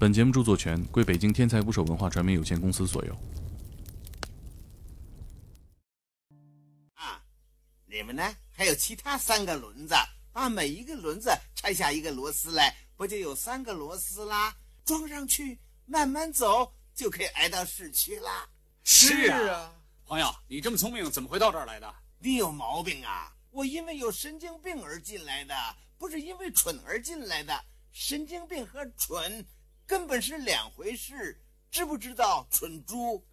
本节目著作权归北京天才捕手文化传媒有限公司所有。啊，你们呢？还有其他三个轮子，把每一个轮子拆下一个螺丝来，不就有三个螺丝啦？装上去，慢慢走，就可以挨到市区啦。是啊，朋友，你这么聪明，怎么会到这儿来的？你有毛病啊！我因为有神经病而进来的，不是因为蠢而进来的。神经病和蠢根本是两回事，知不知道？蠢猪！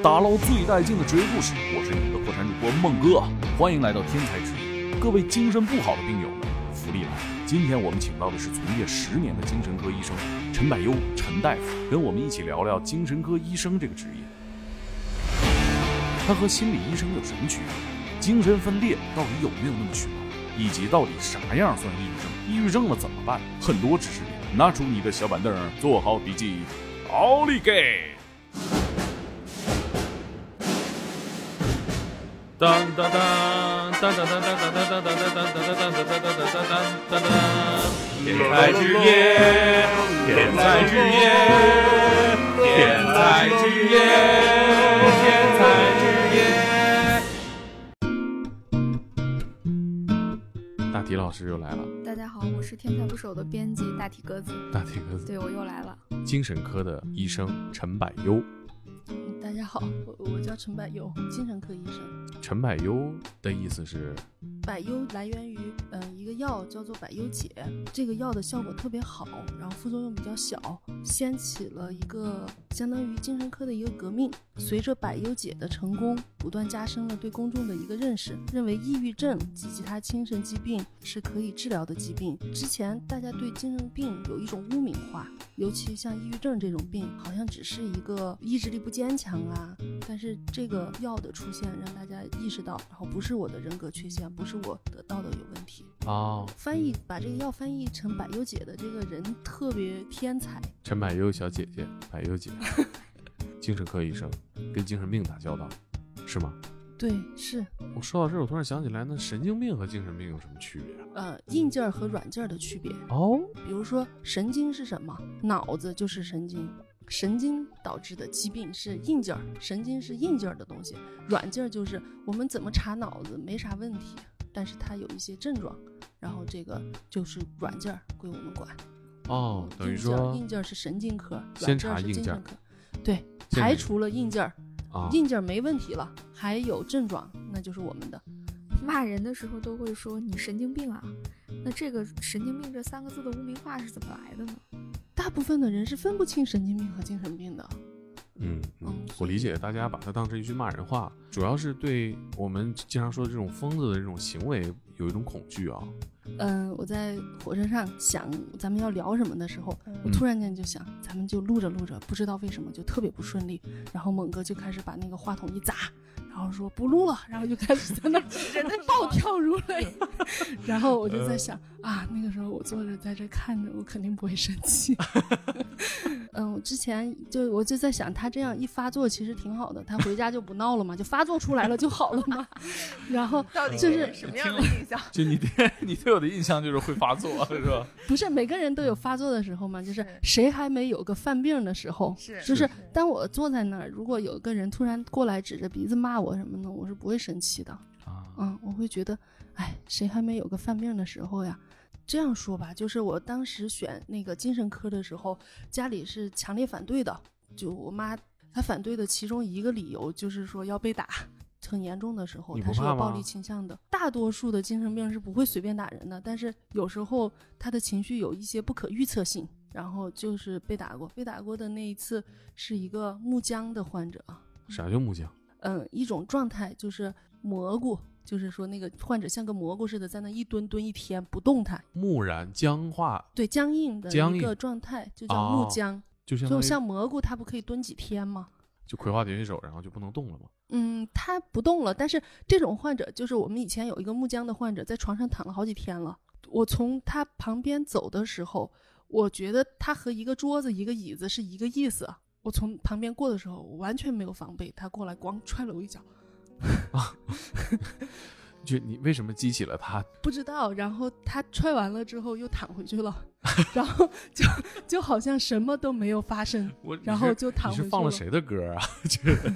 打捞最带劲的职业故事，我是你们的破产主播孟哥，欢迎来到天才职业。各位精神不好的病友们，福利来了！今天我们请到的是从业十年的精神科医生陈百优陈大夫，跟我们一起聊聊精神科医生这个职业。他和心理医生有什么区别？精神分裂到底有没有那么虚幻？以及到底啥样算抑郁症？抑郁症了怎么办？很多知识点，拿出你的小板凳，做好笔记，奥利给！当当当当当当当当当当当当当当当当当当天才之夜，天才之夜，天才之夜，天才之夜。大体老师又来了。大家好，我是天才捕手的编辑大体鸽子。大体鸽子，对我又来了。精神科的医生陈百优。大家好，我我叫陈百优，精神科医生。陈百优的意思是，百优来源于嗯、一个药叫做百优解，这个药的效果特别好，然后副作用比较小，掀起了一个相当于精神科的一个革命。随着百优解的成功，不断加深了对公众的一个认识，认为抑郁症及其他精神疾病是可以治疗的疾病。之前大家对精神病有一种污名化，尤其像抑郁症这种病，好像只是一个意志力不坚强啊。但是这个药的出现，让大家意识到，然后不是我的人格缺陷，不是我得到的有问题。哦，翻译把这个药翻译成百优解的这个人特别天才。陈百优小姐姐，百优姐，精神科医生，跟精神病打交道，是吗？对，是。我说到这儿，我突然想起来，那神经病和精神病有什么区别？呃，硬件儿和软件儿的区别。哦，比如说神经是什么？脑子就是神经。神经导致的疾病是硬件儿，神经是硬件儿的东西，软件儿就是我们怎么查脑子没啥问题，但是它有一些症状，然后这个就是软件儿归我们管。哦，等于说硬件是神经科，先查硬件科，对，排除了硬件硬件儿没问题了，还有症状，那就是我们的。骂人的时候都会说你神经病啊，那这个神经病这三个字的污名化是怎么来的呢？大部分的人是分不清神经病和精神病的。嗯嗯，我理解，大家把它当成一句骂人话，主要是对我们经常说的这种疯子的这种行为有一种恐惧啊。嗯，我在火车上想咱们要聊什么的时候，我突然间就想，咱们就录着录着，不知道为什么就特别不顺利，然后猛哥就开始把那个话筒一砸。然后说不录了，然后就开始在那人在 暴跳如雷。然后我就在想啊，那个时候我坐着在这看着，我肯定不会生气。嗯，我之前就我就在想，他这样一发作其实挺好的，他回家就不闹了嘛，就发作出来了就好了嘛。然后就是什么样的印象？就你对 你对我的印象就是会发作，是吧？不是每个人都有发作的时候嘛，就是谁还没有个犯病的时候？是，就是当我坐在那儿，如果有个人突然过来指着鼻子骂我什么的，我是不会生气的。啊，嗯，我会觉得，哎，谁还没有个犯病的时候呀？这样说吧，就是我当时选那个精神科的时候，家里是强烈反对的。就我妈她反对的其中一个理由就是说要被打，很严重的时候她是有暴力倾向的。大多数的精神病是不会随便打人的，但是有时候他的情绪有一些不可预测性，然后就是被打过。被打过的那一次是一个木僵的患者。啥叫木僵？嗯，一种状态就是蘑菇。就是说，那个患者像个蘑菇似的，在那一蹲蹲一天不动弹，木然僵化，对僵硬的一个状态，就叫木僵。哦、就像就像蘑菇，它不可以蹲几天吗？就葵花点穴手，然后就不能动了吗？嗯，他不动了。但是这种患者，就是我们以前有一个木僵的患者，在床上躺了好几天了。我从他旁边走的时候，我觉得他和一个桌子、一个椅子是一个意思。我从旁边过的时候，我完全没有防备，他过来咣踹了我一脚，就你为什么激起了他？不知道。然后他踹完了之后又躺回去了，然后就就好像什么都没有发生，我然后就躺回去了是放了谁的歌啊？就是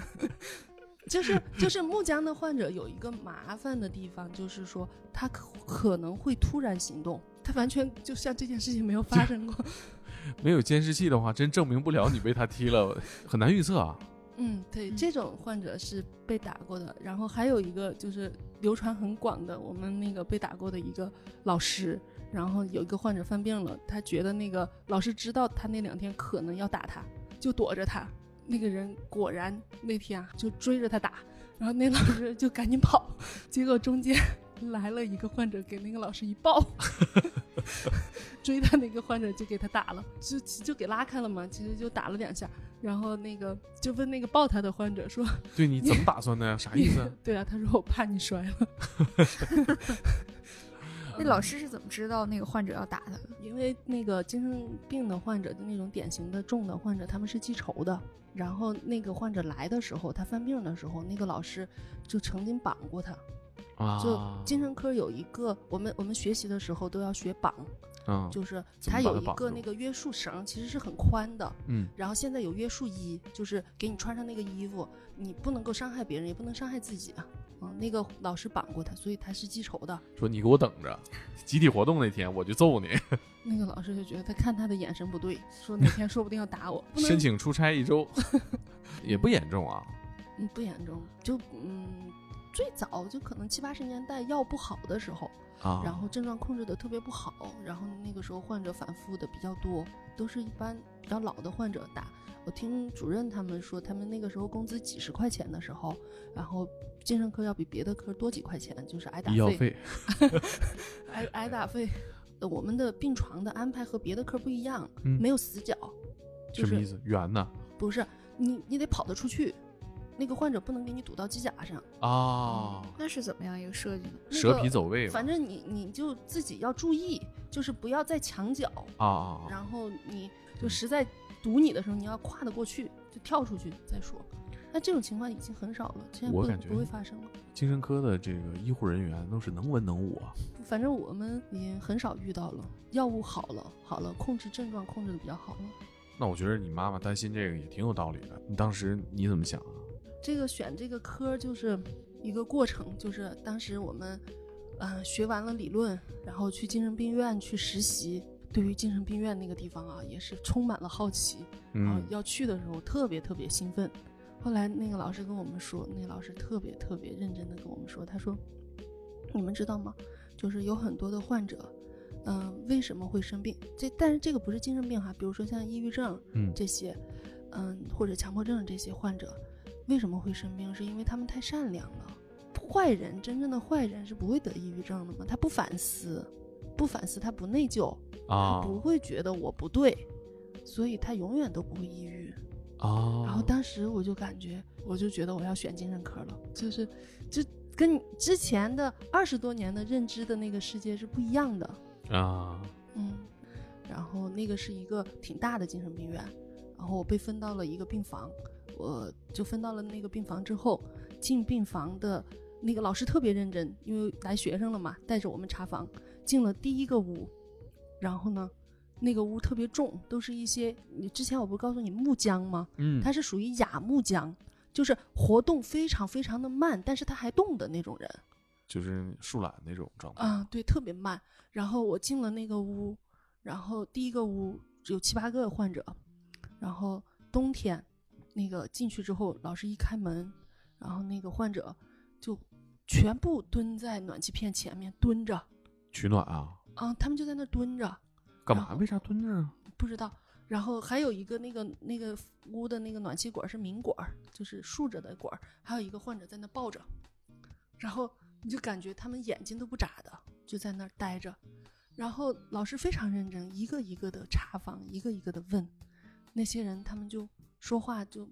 就是就是木僵的患者有一个麻烦的地方，就是说他可可能会突然行动，他完全就像这件事情没有发生过。没有监视器的话，真证明不了你被他踢了，很难预测啊。嗯，对，这种患者是被打过的。然后还有一个就是流传很广的，我们那个被打过的一个老师，然后有一个患者犯病了，他觉得那个老师知道他那两天可能要打他，就躲着他。那个人果然那天啊就追着他打，然后那老师就赶紧跑，结果中间 来了一个患者给那个老师一抱，追他那个患者就给他打了，就就给拉开了嘛，其实就打了两下，然后那个就问那个抱他的患者说对你怎么打算的呀？啥意思？对啊，他说我怕你摔了，那老师是怎么知道那个患者要打他的？因为那个精神病的患者，就那种典型的重的患者，他们是记仇的。然后那个患者来的时候，他犯病的时候，那个老师就曾经绑过他。啊，就精神科有一个，我们我们学习的时候都要学绑，嗯就是它有一个那个约束绳，其实是很宽的。嗯然后现在有约束衣，就是给你穿上那个衣服，你不能够伤害别人，也不能伤害自己啊。嗯，那个老师绑过他，所以他是记仇的。说你给我等着，集体活动那天我就揍你，那个老师就觉得他看他的眼神不对，说那天说不定要打我。申请出差一周，也不严重啊。嗯不严重，就嗯最早就可能七八十年代药不好的时候，啊，然后症状控制的特别不好，然后那个时候患者反复的比较多，都是一般比较老的患者打。我听主任他们说，他们那个时候工资几十块钱的时候，然后精神科要比别的科多几块钱，就是挨打医药费挨 挨打费。呃我们的病床的安排和别的科不一样，嗯没有死角，就是什么意思？圆呢？不是你你得跑得出去，那个患者不能给你堵到机甲上。啊，那是怎么样一个设计呢？那蛇个皮走位嘛。反正你你就自己要注意，就是不要在墙角，啊啊啊！然后你就实在堵你的时候，你要跨得过去，就跳出去再说。那这种情况已经很少了，现在不我感觉不会发生了。精神科的这个医护人员都是能文能武啊。反正我们已经很少遇到了，药物好了好了，控制症状控制的比较好了。那我觉得你妈妈担心这个也挺有道理的。你当时你怎么想啊？这个选这个科就是一个过程，就是当时我们，呃，学完了理论，然后去精神病院去实习。对于精神病院那个地方啊，也是充满了好奇。然后，要去的时候特别特别兴奋。后来那个老师跟我们说，那个老师特别特别认真的跟我们说，他说：“你们知道吗？就是有很多的患者，嗯、为什么会生病？这但是这个不是精神病哈，比如说像抑郁症嗯这些，嗯，或者强迫症这些患者，为什么会生病？是因为他们太善良了。坏人，真正的坏人是不会得抑郁症的嘛？他不反思，不反思，他不内疚，啊他不会觉得我不对，所以他永远都不会抑郁。啊，然后当时我就感觉，我就觉得我要选精神科了，就是，就跟之前的二十多年的认知的那个世界是不一样的，啊，嗯，然后那个是一个挺大的精神病院，然后我被分到了一个病房，我就分到了那个病房之后，进病房的那个老师特别认真，因为来学生了嘛，带着我们查房，进了第一个屋，然后呢，那个屋特别重，都是一些你之前我不是告诉你木浆吗？嗯，它是属于亚木浆，就是活动非常非常的慢，但是它还动的那种人就是树懒那种状态啊，对，特别慢。然后我进了那个屋，然后第一个屋有七八个患者，然后冬天那个进去之后，老师一开门，然后那个患者就全部蹲在暖气片前面蹲着取暖啊？啊，他们就在那蹲着，干嘛？为啥蹲着啊？不知道。然后还有一个那个那个屋的那个暖气管是明管，就是竖着的管，还有一个患者在那抱着，然后你就感觉他们眼睛都不眨的，就在那儿待着。然后老师非常认真，一个一个的查房，一个一个的问，那些人他们就说话就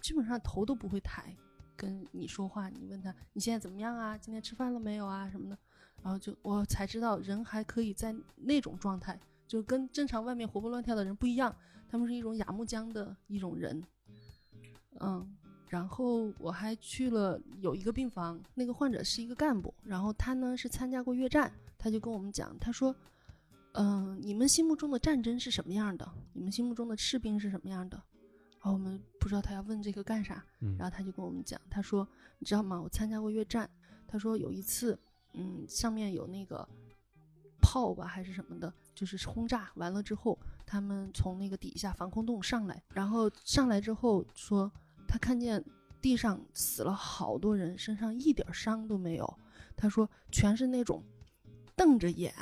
基本上头都不会抬，跟你说话，你问他你现在怎么样啊？今天吃饭了没有啊？什么的，然后就我才知道人还可以在那种状态就跟正常外面活蹦乱跳的人不一样，他们是一种雅木江的一种人。嗯，然后我还去了有一个病房，那个患者是一个干部，然后他呢是参加过越战，他就跟我们讲，他说，嗯、你们心目中的战争是什么样的？你们心目中的士兵是什么样的？然后我们不知道他要问这个干啥，嗯然后他就跟我们讲，他说，你知道吗？我参加过越战，他说有一次，嗯，上面有那个炮吧还是什么的，就是轰炸完了之后，他们从那个底下防空洞上来，然后上来之后说，他看见地上死了好多人，身上一点伤都没有。他说全是那种瞪着眼、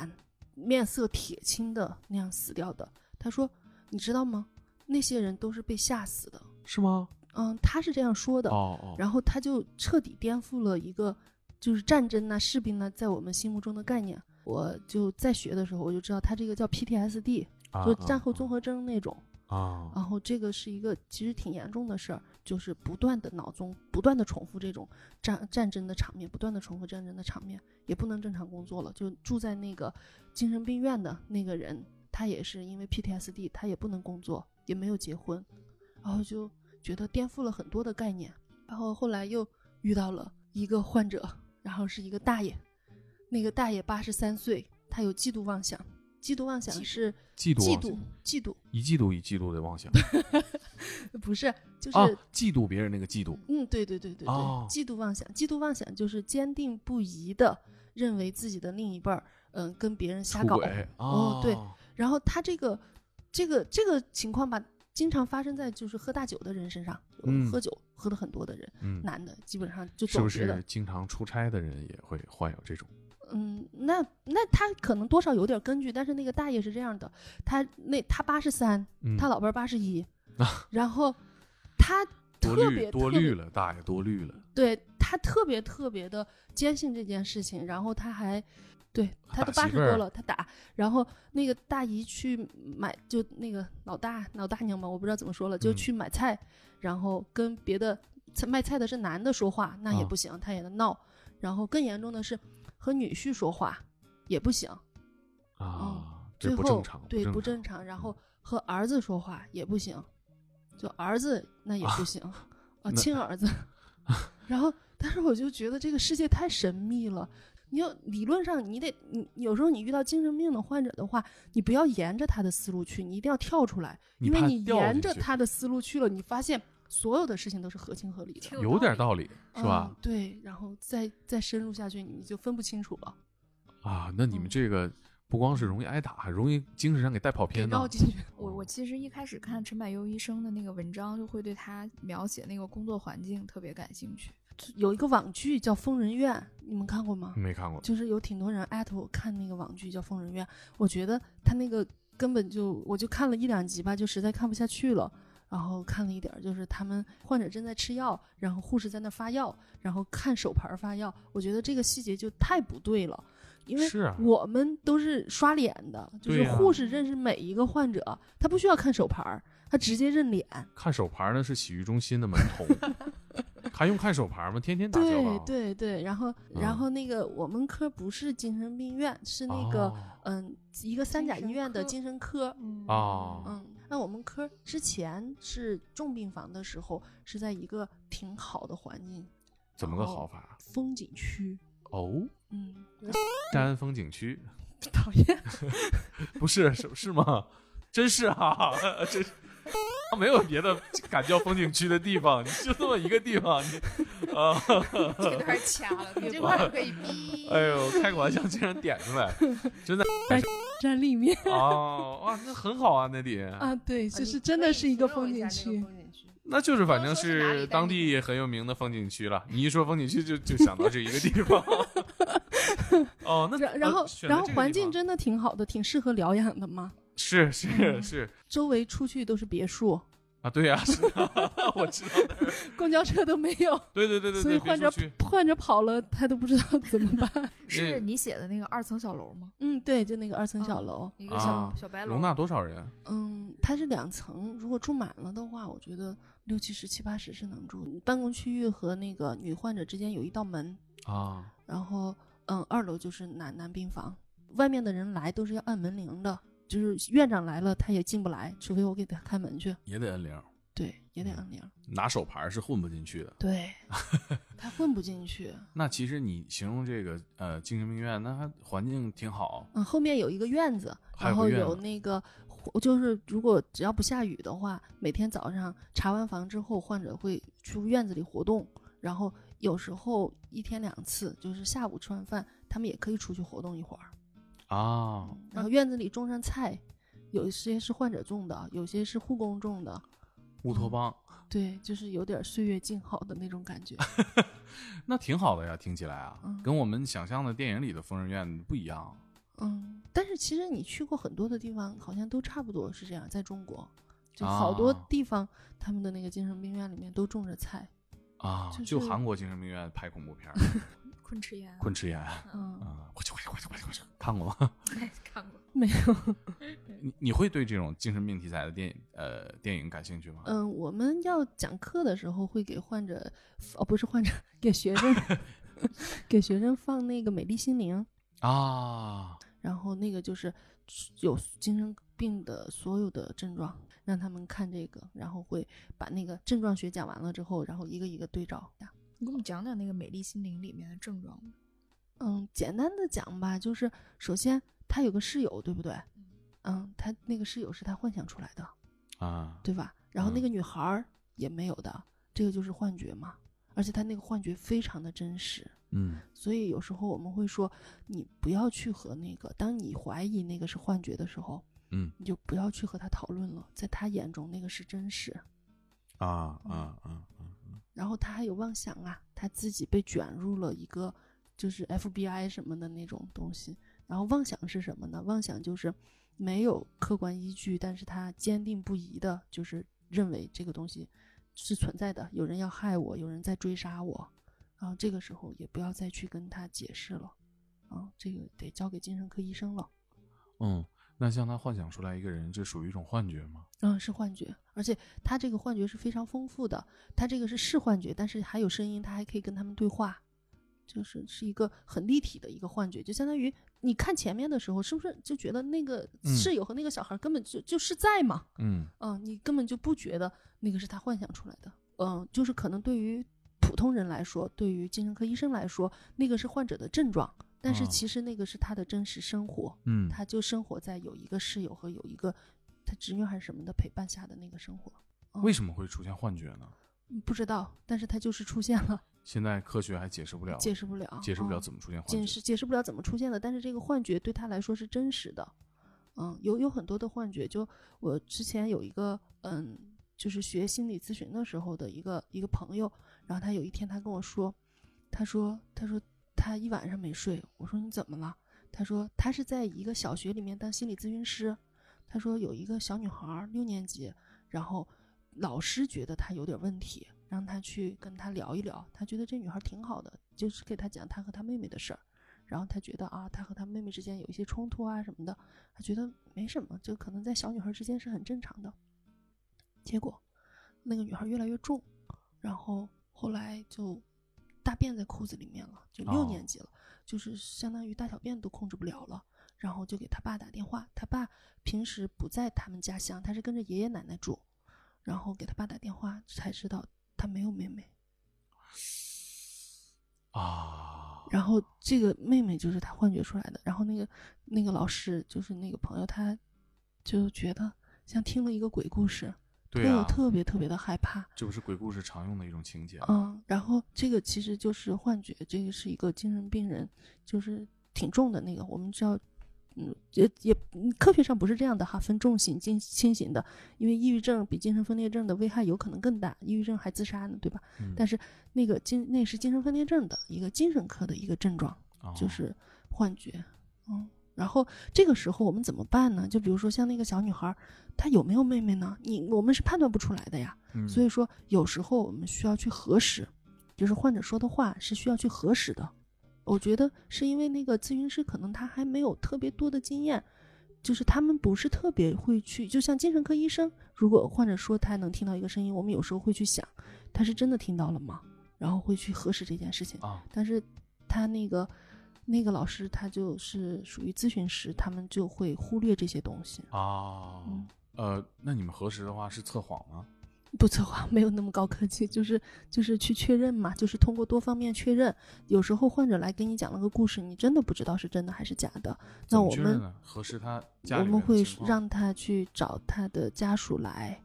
面色铁青的那样死掉的。他说，你知道吗？那些人都是被吓死的。是吗？嗯，他是这样说的。哦哦，然后他就彻底颠覆了一个就是战争呐、士兵呢在我们心目中的概念。我就在学的时候，我就知道他这个叫 PTSD，啊就战后综合征那种。啊然后这个是一个其实挺严重的事儿，就是不断的脑中不断的重复这种战战争的场面，不断的重复战争的场面，也不能正常工作了。就住在那个精神病院的那个人，他也是因为 PTSD，他也不能工作，也没有结婚，然后就觉得颠覆了很多的概念。然后后来又遇到了一个患者，然后是一个大爷，那个大爷八十三岁，他有嫉妒妄想。嫉妒妄想是嫉妒嫉妒，嫉妒，一嫉妒一嫉妒的妄想 不是就是、啊，嫉妒别人那个嫉妒嗯，对对对对对，哦嫉妒妄想，嫉妒妄想就是坚定不移的认为自己的另一半儿，嗯、跟别人瞎搞。哦对啊然后他这个这个这个情况吧，经常发生在就是喝大酒的人身上，嗯。喝酒喝的很多的人，嗯，男的基本上就是经常出差的人也会患有这种？嗯，那那他可能多少有点根据，但是那个大爷是这样的，他那他八十三，嗯，他老伴儿八十一啊，然后他 特别多虑了，大爷多虑了，对他特别特别的坚信这件事情，然后他还，对他都八十多了，他打，然后那个大姨去买，就那个老大老大娘嘛，我不知道怎么说了，就嗯。去买菜，然后跟别的卖菜的是男的说话，那也啊不行，他也能闹，然后更严重的是和女婿说话也不行，啊，这最后对不不正常，然后和儿子说话也不行，就儿子那也不行，啊，那亲儿子，然后但是我就觉得这个世界太神秘了。你要理论上你得你有时候你遇到精神病的患者的话，你不要沿着他的思路去，你一定要跳出来，因为你沿着他的思路去了，你发现所有的事情都是合情合理的，有点道道理是吧嗯？对，然后再再深入下去，你就分不清楚了，啊，那你们嗯这个不光是容易挨打，还容易精神上给带跑偏呢绕。进去。我我其实一开始看陈柏优医生的那个文章，就会对他描写那个工作环境特别感兴趣。有一个网剧叫《疯人院》，你们看过吗？没看过，就是有挺多人艾特我看那个网剧叫《疯人院》，我觉得他那个根本就我就看了一两集吧，就实在看不下去了。然后看了一点儿，就是他们患者正在吃药，然后护士在那发药，然后看手牌发药，我觉得这个细节就太不对了。因为我们都是刷脸的，就是护士认识每一个患者，他不需要看手牌，他直接认脸。看手牌那是洗浴中心的门童，还用看手牌吗？天天打交对道。对对，然后嗯然后那个我们科不是精神病院，是那个、哦嗯一个三甲医精神科院的精神科。嗯哦嗯，那我们科之前是重病房的时候，是在一个挺好的环境，怎么个好法？风景区。哦，嗯，山风景区 讨厌。不是是是吗？真是啊，真是。没有别的敢叫风景区的地方，你就这么一个地方，你啊，这段掐了，你这块儿可以逼。哎呦，开个玩笑竟然点出来，真的站立面哦，哇，那很好啊，那里，啊，对，就是真的是一个风景区那个。风景区那就是反正是当地很有名的风景区了。你一说风景区就就想到这一个地方。哦，那然然后呃然后环境真的挺好的，挺适合疗养的嘛。是是嗯是周围出去都是别墅，啊，对呀，是啊 我知道的。公交车都没有，对对对对对，所以患者患者跑了，他都不知道怎么办。是你写的那个二层小楼吗？嗯，对，就那个二层小嗯楼。一个小、啊小白楼。容纳多少人？嗯，它是两层，如果住满了的话，我觉得六七十、七八十是能住。办公区域和那个女患者之间有一道门，啊然后嗯，二楼就是男男病房，外面的人来都是要按门铃的。就是院长来了，他也进不来，除非我给他开门去。也得摁铃，对，也得按铃。拿手牌是混不进去的。对，他混不进去。那其实你形容这个呃精神病院，那还环境挺好。嗯，后面有一个院子，然后还有那个，就是如果只要不下雨的话，每天早上查完房之后，患者会去院子里活动，然后有时候一天两次，就是下午吃完饭，他们也可以出去活动一会儿。啊，然后院子里种上菜，有一些是患者种的，有些是护工种的，乌托邦，对，就是有点岁月静好的那种感觉。那挺好的呀，听起来啊，嗯跟我们想象的电影里的疯人院不一样。嗯，但是其实你去过很多的地方，好像都差不多是这样，在中国，就好多啊地方他们的那个精神病院里面都种着菜。啊，就就韩国精神病院拍恐怖片儿，昆池岩，昆池岩嗯，啊，我去我去我去我去我去，看过吗？哎，看过。没有。你你会对这种精神病题材的电影呃电影感兴趣吗？嗯，我们要讲课的时候会给患者，哦，不是患者，给学生，给学生放那个《美丽心灵》，啊，然后那个就是有精神病的所有的症状，让他们看这个，然后会把那个症状学讲完了之后，然后一个一个对照。你给我们讲讲那个《美丽心灵》里面的症状吧。嗯，简单的讲吧，就是首先他有个室友，对不对？嗯，他那个室友是他幻想出来的，啊，对吧？然后那嗯个女孩儿也没有的，这个就是幻觉嘛。而且他那个幻觉非常的真实，嗯所以有时候我们会说，你不要去和那个，当你怀疑那个是幻觉的时候，嗯你就不要去和他讨论了，在他眼中那个是真实。啊啊啊啊，然后他还有妄想啊，他自己被卷入了一个就是 FBI 什么的那种东西。然后妄想是什么呢？妄想就是没有客观依据，但是他坚定不移的，就是认为这个东西是存在的，有人要害我，有人在追杀我。然后这个时候也不要再去跟他解释了，啊，这个得交给精神科医生了。嗯，那像他幻想出来一个人，这属于一种幻觉吗？嗯，是幻觉，而且他这个幻觉是非常丰富的。他这个是是幻觉，但是还有声音，他还可以跟他们对话，就是是一个很立体的一个幻觉，就相当于你看前面的时候，是不是就觉得那个嗯室友和那个小孩根本就就是在嘛？嗯嗯，你根本就不觉得那个是他幻想出来的。嗯，就是可能对于普通人来说，对于精神科医生来说，那个是患者的症状，但是啊其实那个是他的真实生活。嗯，他就生活在有一个室友和有一个他侄女还是什么的陪伴下的那个生活。嗯为什么会出现幻觉呢？嗯不知道，但是他就是出现了，现在科学还解释不了，解释不了，解释不了嗯怎么出现幻觉解觉。释解释不了怎么出现的。但是这个幻觉对他来说是真实的，嗯，有有很多的幻觉。就我之前有一个嗯，就是学心理咨询的时候的一个一个朋友，然后他有一天他跟我说，他说他说他一晚上没睡，我说你怎么了？他说他是在一个小学里面当心理咨询师，他说有一个小女孩六年级，然后老师觉得她有点问题，让他去跟她聊一聊。他觉得这女孩挺好的，就是给她讲她和她妹妹的事儿。然后他觉得啊，他和他妹妹之间有一些冲突啊什么的，他觉得没什么，就可能在小女孩之间是很正常的。结果那个女孩越来越重，然后后来就大便在裤子里面了，就六哦年级了，就是相当于大小便都控制不了了。然后就给他爸打电话，他爸平时不在他们家乡，他是跟着爷爷奶奶住，然后给他爸打电话才知道他没有妹妹，啊，然后这个妹妹就是他幻觉出来的，然后那个那个老师就是那个朋友，他就觉得像听了一个鬼故事，对啊，特别特别的害怕，这不是鬼故事常用的一种情节。嗯，然后这个其实就是幻觉，这个是一个精神病人，就是挺重的那个，我们知道。嗯，也也嗯科学上不是这样的哈，分重型、轻轻型的，因为抑郁症比精神分裂症的危害有可能更大，抑郁症还自杀呢，对吧？嗯但是那个精那是精神分裂症的一个精神科的一个症状，哦就是幻觉，嗯，然后这个时候我们怎么办呢？就比如说像那个小女孩，她有没有妹妹呢？你我们是判断不出来的呀。嗯所以说有时候我们需要去核实，就是患者说的话是需要去核实的。我觉得是因为那个咨询师可能他还没有特别多的经验，就是他们不是特别会去，就像精神科医生，如果患者说他能听到一个声音，我们有时候会去想，他是真的听到了吗？然后会去核实这件事情。啊，但是他那个那个老师他就是属于咨询师，他们就会忽略这些东西。啊，嗯呃，那你们核实的话是测谎吗？不测谎，没有那么高科技，就是就是去确认嘛，就是通过多方面确认。有时候患者来给你讲了个故事，你真的不知道是真的还是假的，那我们？核实他我们会让他去找他的家属来，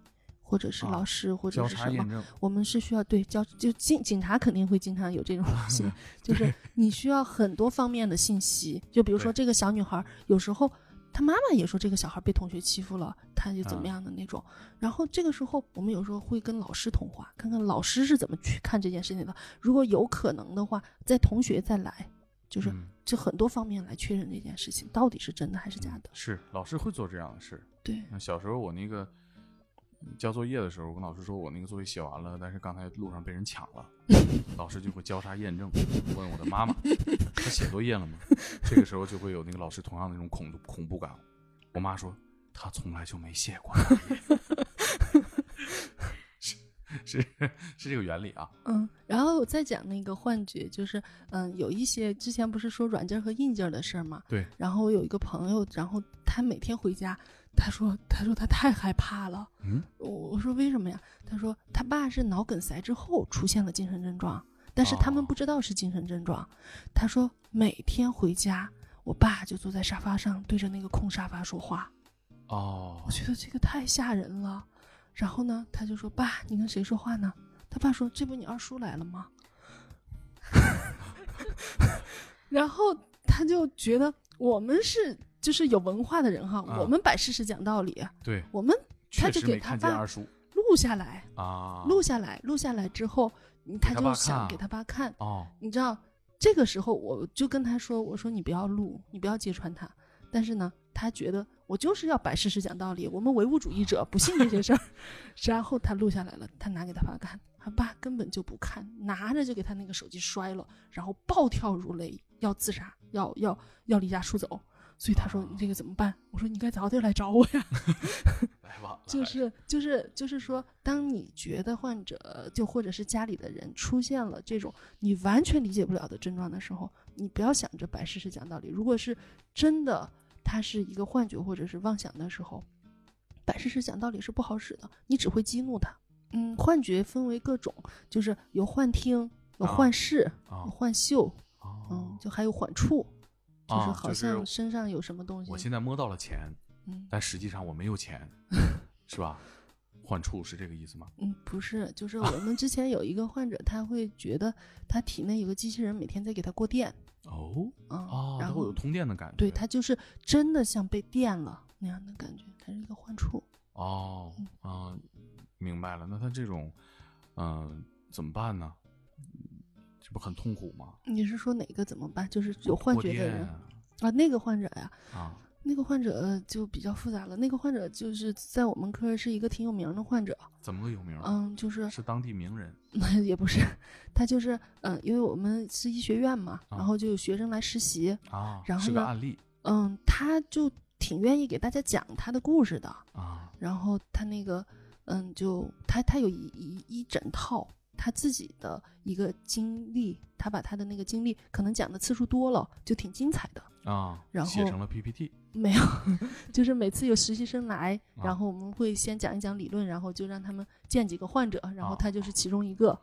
或者是啊老师，或者是什么。我们是需要对交就警警察肯定会经常有这种东西，就是你需要很多方面的信息。就比如说这个小女孩，有时候她妈妈也说这个小孩被同学欺负了，她就怎么啊样的那种。然后这个时候，我们有时候会跟老师通话，看看老师是怎么去看这件事情的。如果有可能的话，在同学再来，就是这很多方面来确认这件事情到底是真的还是假的。是老师会做这样的事。对，小时候我那个嗯交作业的时候，我跟老师说我那个作业写完了，但是刚才路上被人抢了，老师就会交叉验证，问我的妈妈，她写作业了吗？这个时候就会有那个老师同样的那种恐恐怖感。我妈说她从来就没写过，是是是这个原理啊。嗯，然后我再讲那个幻觉，就是嗯，有一些之前不是说软件和硬件的事儿嘛，对，然后我有一个朋友，然后他每天回家，他说他说他太害怕了，嗯，我我说为什么呀？他说他爸是脑梗塞之后出现了精神症状，但是他们哦不知道是精神症状。他说每天回家，我爸就坐在沙发上对着那个空沙发说话，哦我，觉得这个太吓人了。然后呢，他就说：“爸，你跟谁说话呢？”他爸说：“这不你二叔来了吗？” 然后他就觉得我们是就是有文化的人哈，啊我们摆事实讲道理，对，我们他就给他爸录下来，啊，录下来，录下来之后，嗯他就想给他爸看，哦，你知道，这个时候我就跟他说：“我说你不要录，你不要揭穿他。”但是呢，他觉得我就是要摆事实讲道理，我们唯物主义者不信这些事儿。然后他录下来了，他拿给他爸看，他爸根本就不看，拿着就给他那个手机摔了，然后暴跳如雷，要自杀，要要要离家出走。所以他说：“你这个怎么办？”我说：“你该早点来找我呀。” 来晚了，就是就是就是说，当你觉得患者就或者是家里的人出现了这种你完全理解不了的症状的时候，你不要想着摆事实讲道理。如果是真的他是一个幻觉或者是妄想的时候，摆事实讲道理是不好使的，你只会激怒他。嗯，幻觉分为各种，就是有幻听、有啊幻视、啊有幻嗅，哦嗯，就还有幻触，就是好像身上有什么东西。我现在摸到了钱，嗯但实际上我没有钱，是吧？患处是这个意思吗？嗯，不是，就是我们之前有一个患者，他会觉得他体内有个机器人每天在给他过电，哦啊、哦，然后有通电的感觉。对他就是真的像被电了那样的感觉，它是一个患处。哦嗯啊，明白了。那他这种，嗯、怎么办呢？这不很痛苦吗？你是说哪个怎么办？就是有幻觉的人啊啊，那个患者呀，啊那个患者就比较复杂了。那个患者就是在我们科是一个挺有名的患者，怎么个有名？嗯，就是是当地名人 也不是，他就是嗯，因为我们是医学院嘛，啊然后就有学生来实习，啊，然后呢是个案例嗯，他就挺愿意给大家讲他的故事的。啊然后他那个，嗯，就他他有一一一整套他自己的一个经历，他把他的那个经历可能讲的次数多了，就挺精彩的。啊，然后写成了 PPT 没有，就是每次有实习生来，啊然后我们会先讲一讲理论，然后就让他们见几个患者，然后啊他就是其中一个。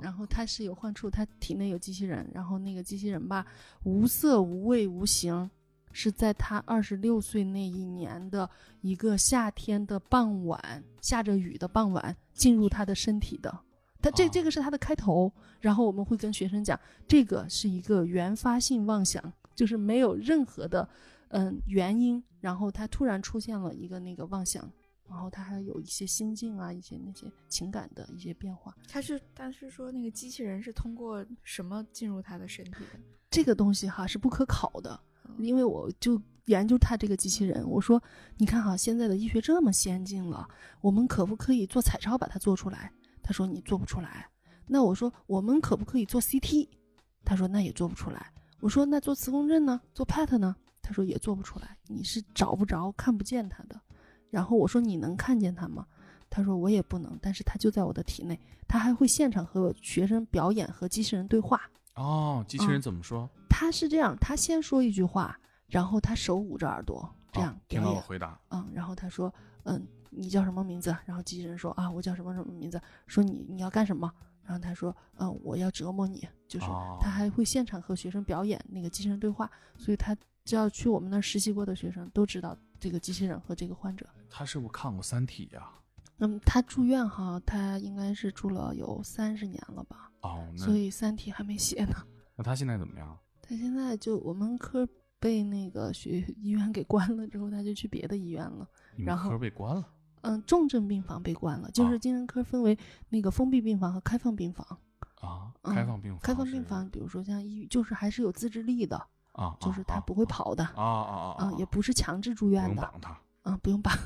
然后他是有患处，他体内有机器人，然后那个机器人吧，无色无味无形，是在他二十六岁那一年的一个夏天的傍晚，下着雨的傍晚进入他的身体的。他这哦这个是他的开头，然后我们会跟学生讲，这个是一个原发性妄想，就是没有任何的嗯原因，然后他突然出现了一个那个妄想，然后他还有一些心境啊，一些那些情感的一些变化。他是他是说那个机器人是通过什么进入他的身体的？这个东西哈是不可考的，嗯因为我就研究他这个机器人，我说你看哈，现在的医学这么先进了，我们可不可以做彩超把它做出来？他说你做不出来。那我说我们可不可以做 CT？他说那也做不出来。我说那做磁共振呢？做 PET 呢？他说也做不出来，你是找不着、看不见他的。然后我说你能看见他吗？他说我也不能，但是他就在我的体内，他还会现场和我学生表演和机器人对话。哦，机器嗯人怎么说？他他是这样，他先说一句话，然后他手捂着耳朵这样哦听到我回答，嗯，然后他说，嗯，你叫什么名字？然后机器人说啊，我叫什么什么名字？说你你要干什么？然后他说，嗯，我要折磨你，就是哦他还会现场和学生表演那个机器人对话，所以他只要去我们那儿实习过的学生都知道这个机器人和这个患者。他是不是看过《三体》呀？嗯，他住院哈，他应该是住了有三十年了吧，哦，那所以《三体》还没写呢。那他现在怎么样？他现在就我们科被那个学医院给关了之后，他就去别的医院了。你们然后科被关了嗯，重症病房被关了，就是啊精神科分为那个封闭病房和开放病房。啊？嗯开放病房，开放病房，比如说像抑郁，就是还是有自制力的，啊，就是他啊不会跑的，啊啊啊也不是强制住院的，用绑他啊，不用绑。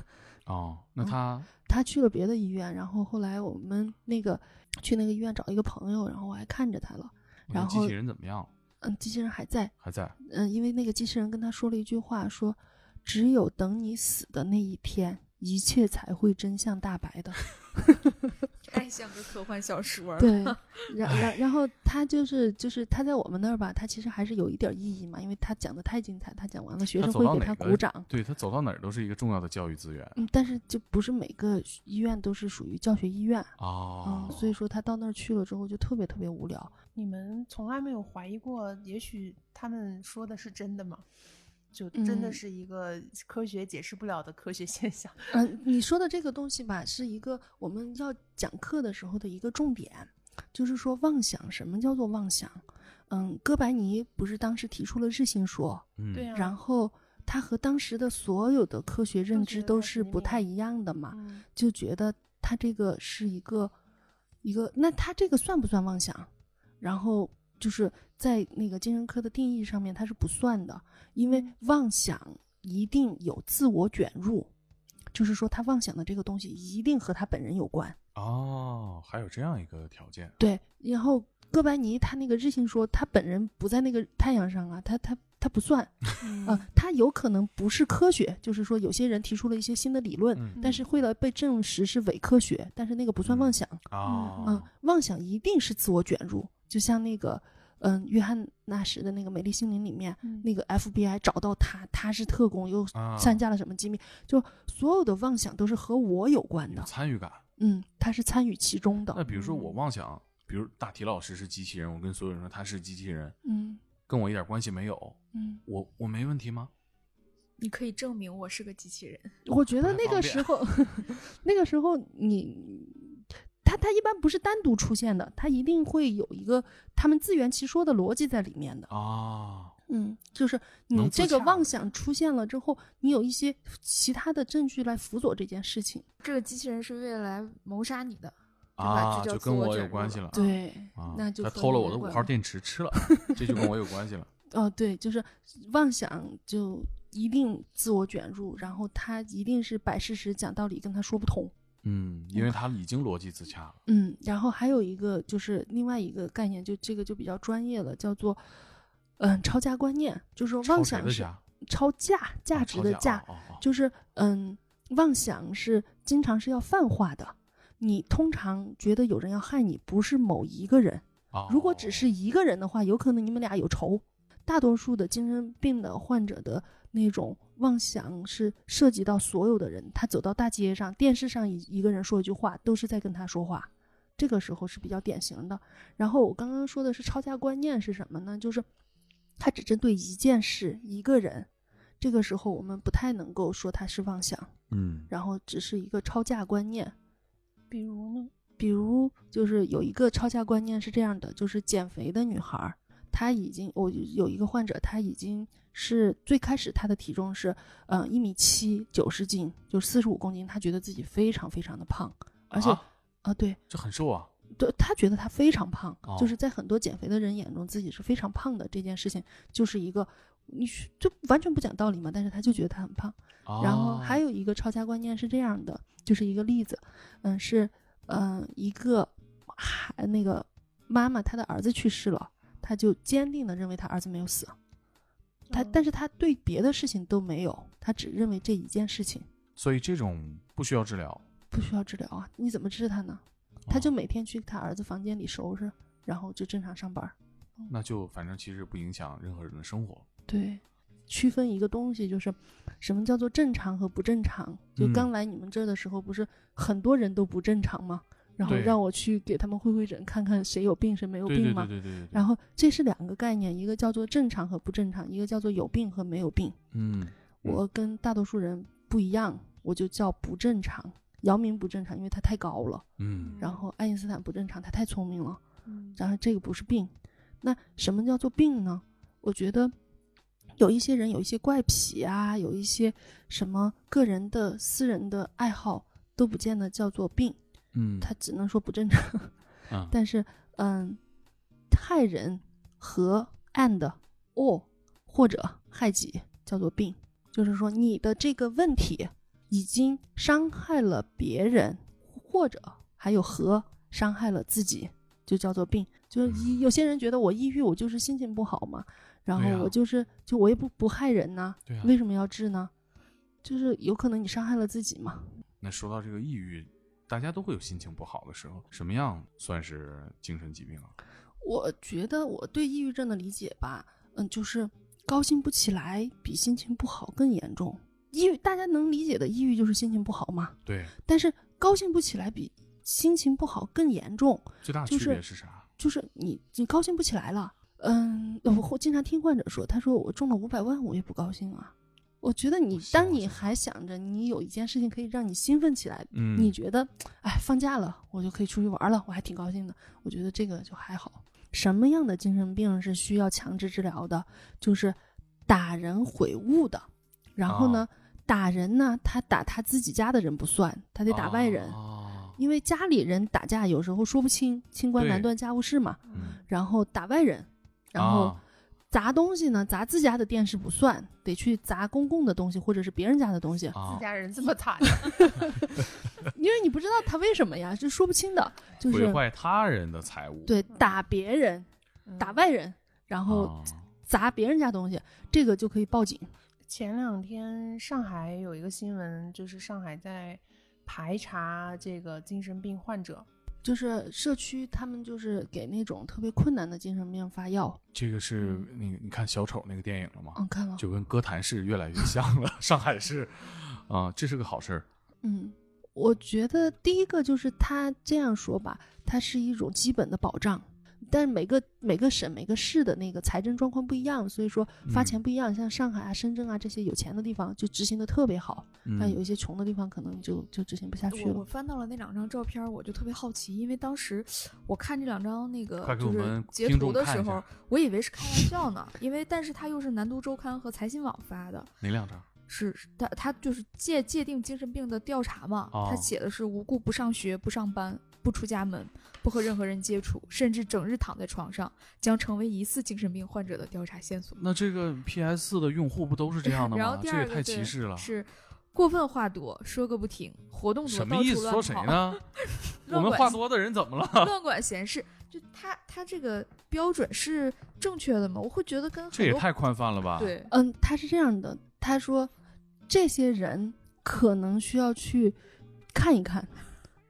哦。那嗯他他去了别的医院，然后后来我们那个去那个医院找一个朋友，然后我还看着他了。然后机器人怎么样？嗯，机器人还在，还在嗯，因为那个机器人跟他说了一句话，说只有等你死的那一天，一切才会真相大白的。太像个科幻小说了。对，然然然后他就是就是他在我们那儿吧，他其实还是有一点意义嘛，因为他讲的太精彩，他讲完了学生会给他鼓掌。对他走到哪儿都是一个重要的教育资源嗯，但是就不是每个医院都是属于教学医院，哦嗯，。所以说他到那儿去了之后就特别特别无聊。你们从来没有怀疑过，也许他们说的是真的吗？就真的嗯是一个科学解释不了的科学现象。嗯，你说的这个东西吧，是一个我们要讲课的时候的一个重点，就是说妄想。什么叫做妄想？嗯，哥白尼不是当时提出了日心说，嗯，对啊，然后他和当时的所有的科学认知都是不太一样的嘛，嗯就觉得他这个是一个一个，那他这个算不算妄想？然后就是在那个精神科的定义上面，它是不算的，因为妄想一定有自我卷入，就是说他妄想的这个东西一定和他本人有关。哦，还有这样一个条件对，然后哥白尼他那个日心说，他本人不在那个太阳上啊，他他他不算，嗯呃，他有可能不是科学，就是说有些人提出了一些新的理论，嗯但是会了被证实是伪科学，但是那个不算妄想。啊嗯，妄想一定是自我卷入，就像那个，嗯，约翰纳什的那个《美丽心灵》里面，嗯那个 FBI 找到他，他是特工，又啊参加了什么机密，就所有的妄想都是和我有关的，参与感。嗯，他是参与其中的那，比如说我嗯妄想，比如大体老师是机器人，我跟所有人说他是机器人，嗯跟我一点关系没有，嗯，我我没问题吗？你可以证明我是个机器人。我觉得那个时候，那个时候你。他他一般不是单独出现的，他一定会有一个他们自圆其说的逻辑在里面的。啊，嗯，就是你这个妄想出现了之后，你有一些其他的证据来辅佐这件事情。这个机器人是为了来谋杀你的，啊，就跟我有关系了。对，啊，那就他偷了我的五号电池吃了，这就跟我有关系了。哦，对，就是妄想就一定自我卷入，然后他一定是摆事实讲道理，跟他说不通。嗯，因为他已经逻辑自洽了。嗯，然后还有一个就是另外一个概念，就这个就比较专业了，叫做嗯超价观念，就是妄想是？超价价啊值的价，哦哦哦就是嗯，妄想是经常是要泛化的。你通常觉得有人要害你，不是某一个人。哦如果只是一个人的话，有可能你们俩有仇。大多数的精神病的患者的那种妄想是涉及到所有的人。他走到大街上，电视上一一个人说一句话，都是在跟他说话。这个时候是比较典型的。然后我刚刚说的是超价观念是什么呢？就是他只针对一件事、一个人。这个时候我们不太能够说他是妄想，嗯然后只是一个超价观念。比如呢？比如就是有一个超价观念是这样的，就是减肥的女孩儿，她已经我有一个患者，他已经是最开始他的体重是呃一米七九十斤，就四十五公斤，他觉得自己非常非常的胖，而且啊、啊对这很瘦啊。对，他觉得他非常胖，哦就是在很多减肥的人眼中自己是非常胖的这件事情，就是一个你是就完全不讲道理嘛，但是他就觉得他很胖。然后还有有一个超家观念是这样的，就是一个例子，嗯，是嗯一个孩那个妈妈她的儿子去世了，她就坚定的认为他儿子没有死，他嗯但是他对别的事情都没有，他只认为这一件事情所以这种不需要治疗。不需要治疗啊，你怎么治他呢？他就哦每天去他儿子房间里收拾，然后就正常上班儿。那就反正其实不影响任何人的生活。对，区分一个东西就是什么叫做正常和不正常。就嗯刚来你们这儿的时候，不是很多人都不正常吗？然后让我去给他们会会诊，看看谁有病谁没有对对病嘛？对对对对。然后这是两个概念，一个叫做正常和不正常，一个叫做有病和没有病。嗯，嗯我跟大多数人不一样，我就叫不正常。姚明不正常，因为他太高了；嗯然后爱因斯坦不正常，他太聪明了。嗯然后这个不是病，那什么叫做病呢？我觉得有一些人有一些怪癖啊，有一些什么个人的私人的爱好都不见得叫做病，嗯，他只能说不正常。嗯但是，嗯，害人和 and or 或者害己叫做病，就是说你的这个问题已经伤害了别人，或者还有和伤害了自己，就叫做病。就是有些人觉得我抑郁，我就是心情不好嘛，然后我就是就我也不不害人呐。为什么要治呢？就是有可能你伤害了自己嘛。那说到这个抑郁，大家都会有心情不好的时候，什么样算是精神疾病啊？我觉得我对抑郁症的理解吧，嗯，就是高兴不起来比心情不好更严重。抑郁大家能理解的抑郁就是心情不好嘛，对，但是高兴不起来比心情不好更严重，最大的区别是啥？就是你你高兴不起来了。嗯，我会经常听患者说，他说我中了五百万我也不高兴啊。我觉得你当你还想着你有一件事情可以让你兴奋起来，嗯，你觉得，哎，放假了，我就可以出去玩了，我还挺高兴的。我觉得这个就还好。什么样的精神病是需要强制治疗的？就是打人毁物的。然后呢，打人呢，他打他自己家的人不算，他得打外人，哦，因为家里人打架有时候说不清，清官难断家务事嘛。嗯，然后打外人，然后啊砸东西呢，砸自家的电视不算，得去砸公共的东西或者是别人家的东西。啊自家人这么 惨，因为你不知道他为什么呀，这说不清的，就是毁坏他人的财物，对打别人、打外人，然后啊砸别人家东西，这个就可以报警。前两天上海有一个新闻，就是上海在排查这个精神病患者。就是社区他们就是给那种特别困难的精神病发药。这个是那个你看小丑那个电影了吗？嗯，看了。就跟歌坛市越来越像了，上海市，啊，这是个好事儿。嗯，我觉得第一个就是他这样说吧，它是一种基本的保障。但是每个每个省每个市的那个财政状况不一样，所以说发嗯钱不一样。像上海啊、深圳啊这些有钱的地方就执行的特别好，但有嗯一些穷的地方可能就就执行不下去了。我我翻到了那两张照片，我就特别好奇，因为当时我看这两张那个就是截图的时候我以为是开玩笑呢，因为但是它又是南都周刊和财新网发的，哪两张？是是他他就是界界定精神病的调查嘛，哦他写的是无故不上学、不上班、不出家门、不和任何人接触，甚至整日躺在床上，将成为疑似精神病患者的调查线索。那这个 PS 四的用户不都是这样的然后吗？这也太第二个对歧视了。是过分话多，说个不停，活动多，什么意思？说？谁呢？我们话多的人怎么了？乱管闲事，就他他这个标准是正确的吗？我会觉得跟这也太宽泛了吧？，对嗯，他是这样的，他说这些人可能需要去看一看，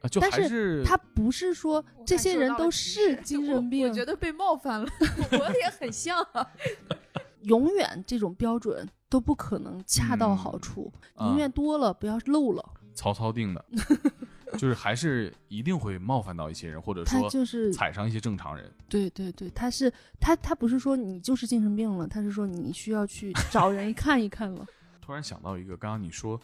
就但是还是他不是说这些人都是精神病我，觉得被冒犯了，我也很像啊。永远这种标准都不可能恰到好嗯处，啊永远多了不要漏了。曹操定的，就是还是一定会冒犯到一些人，或者他说就是踩上一些正常人。对对对，他是他他不是说你就是精神病了，他是说你需要去找人看一看了。突然想到一个，刚刚你说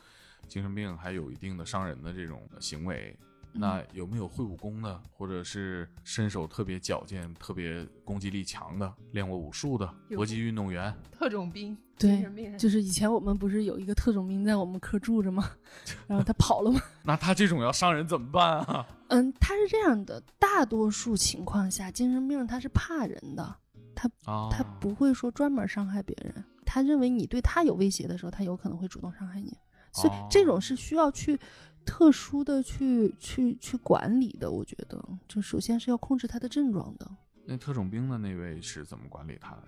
精神病还有一定的伤人的这种行为，那有没有会武功的，或者是身手特别矫健、特别攻击力强的，练过武术的搏击运动员？特种兵，对就是以前我们不是有一个特种兵在我们科住着吗？然后他跑了吗？那他这种要伤人怎么办啊？嗯，他是这样的，大多数情况下，精神病他是怕人的，啊，他不会说专门伤害别人。他认为你对他有威胁的时候，他有可能会主动伤害你，所以哦这种是需要去特殊的去去去管理的。我觉得，就首先是要控制他的症状的。那特种兵的那位是怎么管理他的？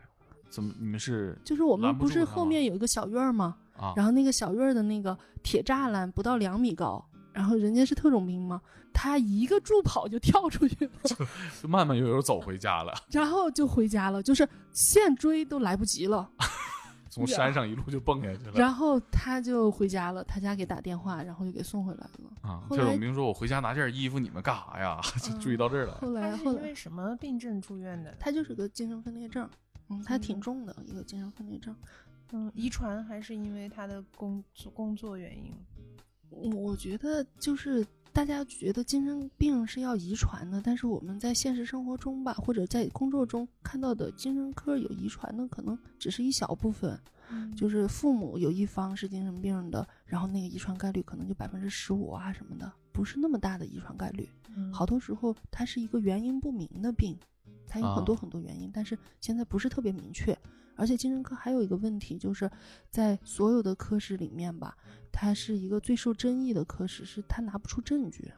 怎么你们是就是我们不是后面有一个小院儿吗？啊？然后那个小院儿的那个铁栅栏不到两米高，然后人家是特种兵嘛，他一个助跑就跳出去了，就慢慢悠悠走回家了，然后就回家了，就是现追都来不及了。从山上一路就蹦下去了。然后他就回家了，他家给打电话，然后就给送回来了。啊，后来特种兵说：“我回家拿件衣服，你们干啥呀？” 就注意到这儿了。后来后来因为什么病症住院的？他就是个精神分裂症，嗯，他挺嗯重的一个精神分裂症。嗯，遗传还是因为他的工作工作原因？我觉得就是大家觉得精神病是要遗传的，但是我们在现实生活中吧，或者在工作中看到的精神科有遗传的，可能只是一小部分。就是父母有一方是精神病的，然后那个遗传概率可能就百分之十五啊什么的，不是那么大的遗传概率。嗯好多时候它是一个原因不明的病，它有很多啊很多原因，但是现在不是特别明确。而且精神科还有一个问题，就是在所有的科室里面吧，它是一个最受争议的科室，是它拿不出证据。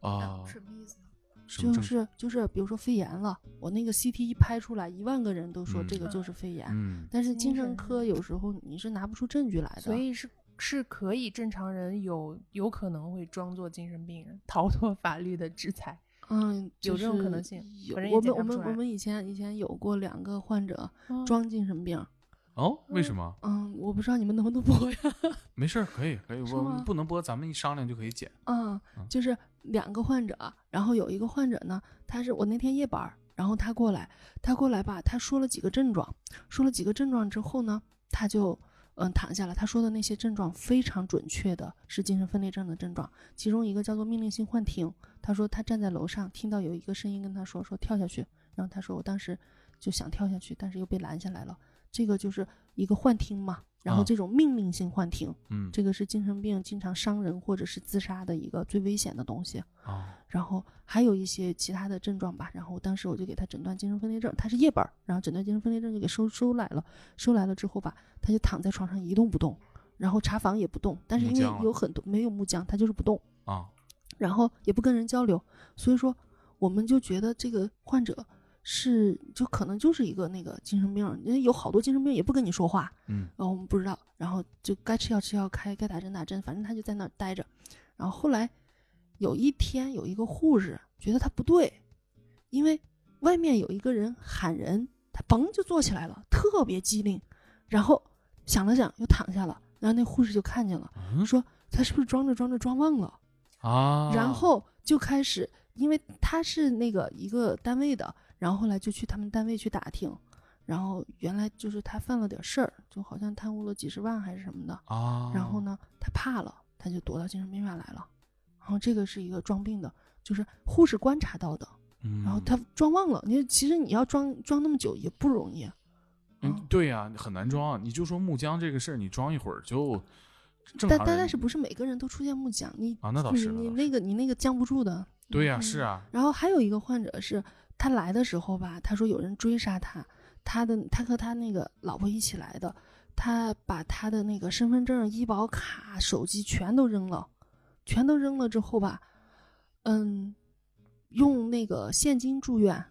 啊，什么意思呢？就是就是，比如说肺炎了，我那个 CT 一拍出来，一万个人都说嗯这个就是肺炎，嗯但是精神科有时候你是拿不出证据来的。所以是是可以正常人有有可能会装作精神病人，逃脱法律的制裁。嗯，有这种可能性有反正也我们我们我们以前以前有过两个患者嗯 装精神病，哦，为什么？嗯，我不知道你们能不能播呀？没事儿，可以可以，我们不能播，咱们一商量就可以剪。嗯嗯，就是两个患者，然后有一个患者呢，他是我那天夜班儿，然后他过来，他过来吧，他说了几个症状，说了几个症状之后呢，他就嗯躺下了，他说的那些症状非常准确的是精神分裂症的症状，其中一个叫做命令性幻听，他说他站在楼上听到有一个声音跟他说说跳下去，然后他说我当时就想跳下去，但是又被拦下来了，这个就是一个幻听嘛。然后啊这种命令性幻听，嗯，这个是精神病经常伤人或者是自杀的一个最危险的东西。啊然后还有一些其他的症状吧。然后当时我就给他诊断精神分裂症，他是夜班儿，然后诊断精神分裂症就给收收来了。收来了之后吧，他就躺在床上一动不动，然后查房也不动，但是因为有很多没有木匠，他就是不动，啊然后也不跟人交流，所以说我们就觉得这个患者是就可能就是一个那个精神病，因为有好多精神病也不跟你说话，嗯然后我们不知道，然后就该吃药吃药，开该打针打针，反正他就在那儿待着。然后后来有一天，有一个护士觉得他不对，因为外面有一个人喊人，他嘣就坐起来了，特别机灵。然后想了想，又躺下了。然后那护士就看见了，嗯说他是不是装着装着装忘了？啊，然后就开始，因为他是那个一个单位的，然后后来就去他们单位去打听，然后原来就是他犯了点事儿，就好像贪污了几十万还是什么的，啊，然后呢，他怕了，他就躲到精神病院来了。然后这个是一个装病的，就是护士观察到的。嗯，然后他装忘了，你其实你要装装那么久也不容易。嗯，对呀、很难装。你就说木僵这个事儿，你装一会儿就正但但但是不是每个人都出现木僵？你啊那倒是你那个你那个僵不住的。对呀、嗯是啊，然后还有一个患者是，他来的时候吧，他说有人追杀他，他的他和他那个老婆一起来的，他把他的那个身份证、医保卡、手机全都扔了，全都扔了之后吧，嗯，用那个现金住院。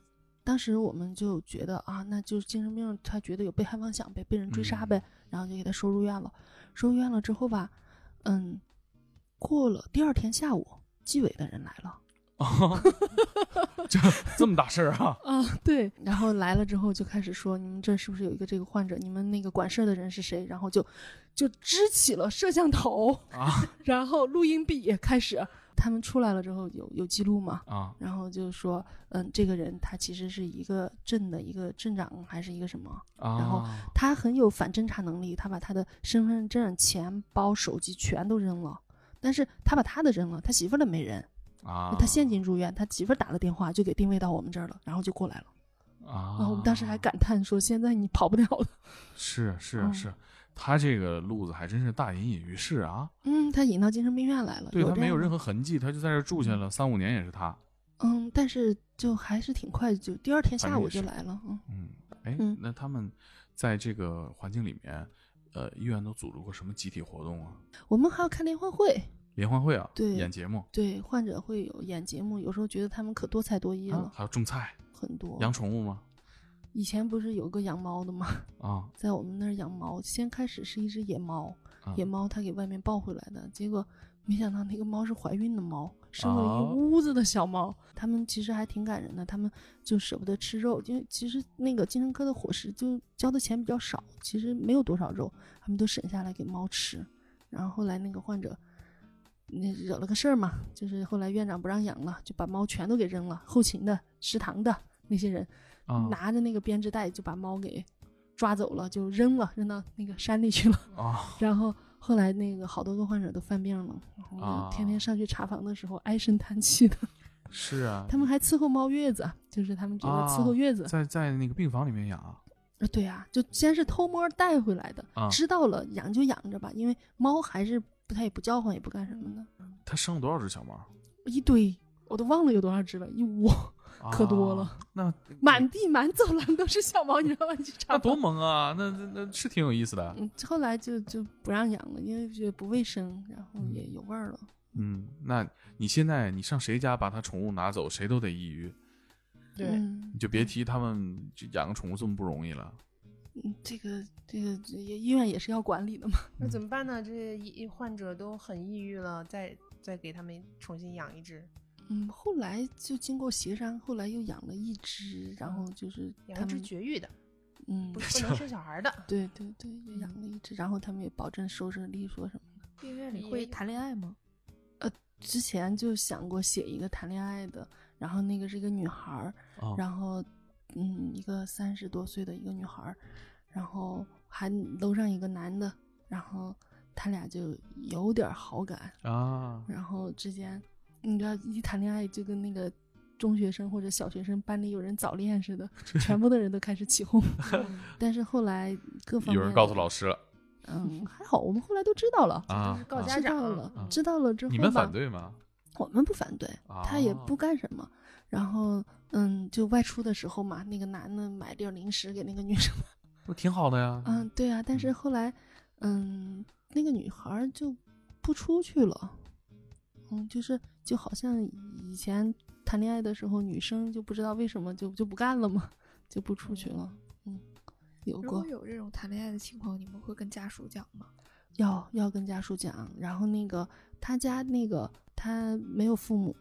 当时我们就觉得啊，那就是精神病，他觉得有被害妄想呗，被人追杀呗，然后就给他收入院了。收入院了之后吧，嗯，过了第二天下午，纪委的人来了。这这么大事儿啊？啊，对，然后来了之后就开始说，你们这是不是有一个这个患者？你们那个管事儿的人是谁？然后就就支起了摄像头，啊 然后录音笔也开始，他们出来了之后有有记录嘛？啊然后就说，嗯，这个人他其实是一个镇的一个镇长还是一个什么？啊！然后他很有反侦查能力，他把他的身份证、钱包、手机全都扔了。但是他把他的扔了，他媳妇儿的没扔。啊，他现金住院，他媳妇儿打了电话就给定位到我们这儿了，然后就过来了。啊，我们当时还感叹说：“现在你跑不了了。是是嗯是，他这个路子还真是大隐隐于市啊。”嗯，他引到精神病院来了，对他没有任何痕迹，他就在这儿住下了三五年，也是他。嗯，但是就还是挺快，就第二天下午就来了。嗯，嗯，哎，嗯那他们在这个环境里面，呃，医院都组织过什么集体活动啊？我们还要开联欢会，联欢会啊，对演节目对患者会有演节目，有时候觉得他们可多才多艺了，啊，还有种菜、很多。养宠物吗？以前不是有个养猫的吗？啊在我们那儿养猫，先开始是一只野猫，啊野猫它给外面抱回来的，结果没想到那个猫是怀孕的猫，生了啊一屋子的小猫。他们其实还挺感人的，他们就舍不得吃肉，因为其实那个精神科的伙食就交的钱比较少，其实没有多少肉，他们都省下来给猫吃。然后后来那个患者，那惹了个事儿嘛，就是后来院长不让养了，就把猫全都给扔了。后勤的、食堂的那些人啊拿着那个编织袋就把猫给抓走了，就扔了，扔到那个山里去了。啊然后后来那个好多个患者都犯病了，天天上去查房的时候唉声叹气的。是啊，他们还伺候猫月子，就是他们这个伺候月子，在在那个病房里面养啊呃对啊，就先是偷摸带回来的，啊，知道了养就养着吧，因为猫还是不它也不叫唤，也不干什么的，他生了多少只小猫？一堆我都忘了有多少只了，一窝可多了啊，那满地满走廊都是小猫，你知道吗？你去查那多。萌啊！那那那是挺有意思的。嗯，后来就就不让养了，因为觉得不卫生，然后也有味儿了。嗯，那你现在你上谁家把他宠物拿走，谁都得抑郁，对，嗯你就别提他们养个宠物这么不容易了。嗯，这个这个这医院也是要管理的嘛。那怎么办呢？这一患者都很抑郁了，再再给他们重新养一只，嗯，后来就经过协商，后来又养了一只，然后就是他养一只绝育的，嗯不，不能 生小孩的。对对对，又养了一只，然后他们也保证收视利索什么的。病院里会谈恋爱吗？呃之前就想过写一个谈恋爱的，然后那个是一个女孩然后嗯，一个三十多岁的一个女孩儿，然后还楼上一个男的，然后他俩就有点好感，啊，然后之间，你知道一谈恋爱就跟那个中学生或者小学生班里有人早恋似的，全部的人都开始起哄。但是后来各方面有人告诉老师了嗯，还好我们后来都知道了，啊，啊告家知道长了，啊知道了之后你们反对吗？我们不反对，他也哦不干什么。然后，嗯，就外出的时候嘛，那个男的买点零食给那个女生。不挺好的呀？嗯，对啊。但是嗯后来，嗯，那个女孩儿就不出去了。嗯，就是就好像以前谈恋爱的时候，女生就不知道为什么就就不干了嘛，就不出去了。嗯，有过如果有这种谈恋爱的情况，你们会跟家属讲吗？要要跟家属讲，然后那个他家那个他没有父母，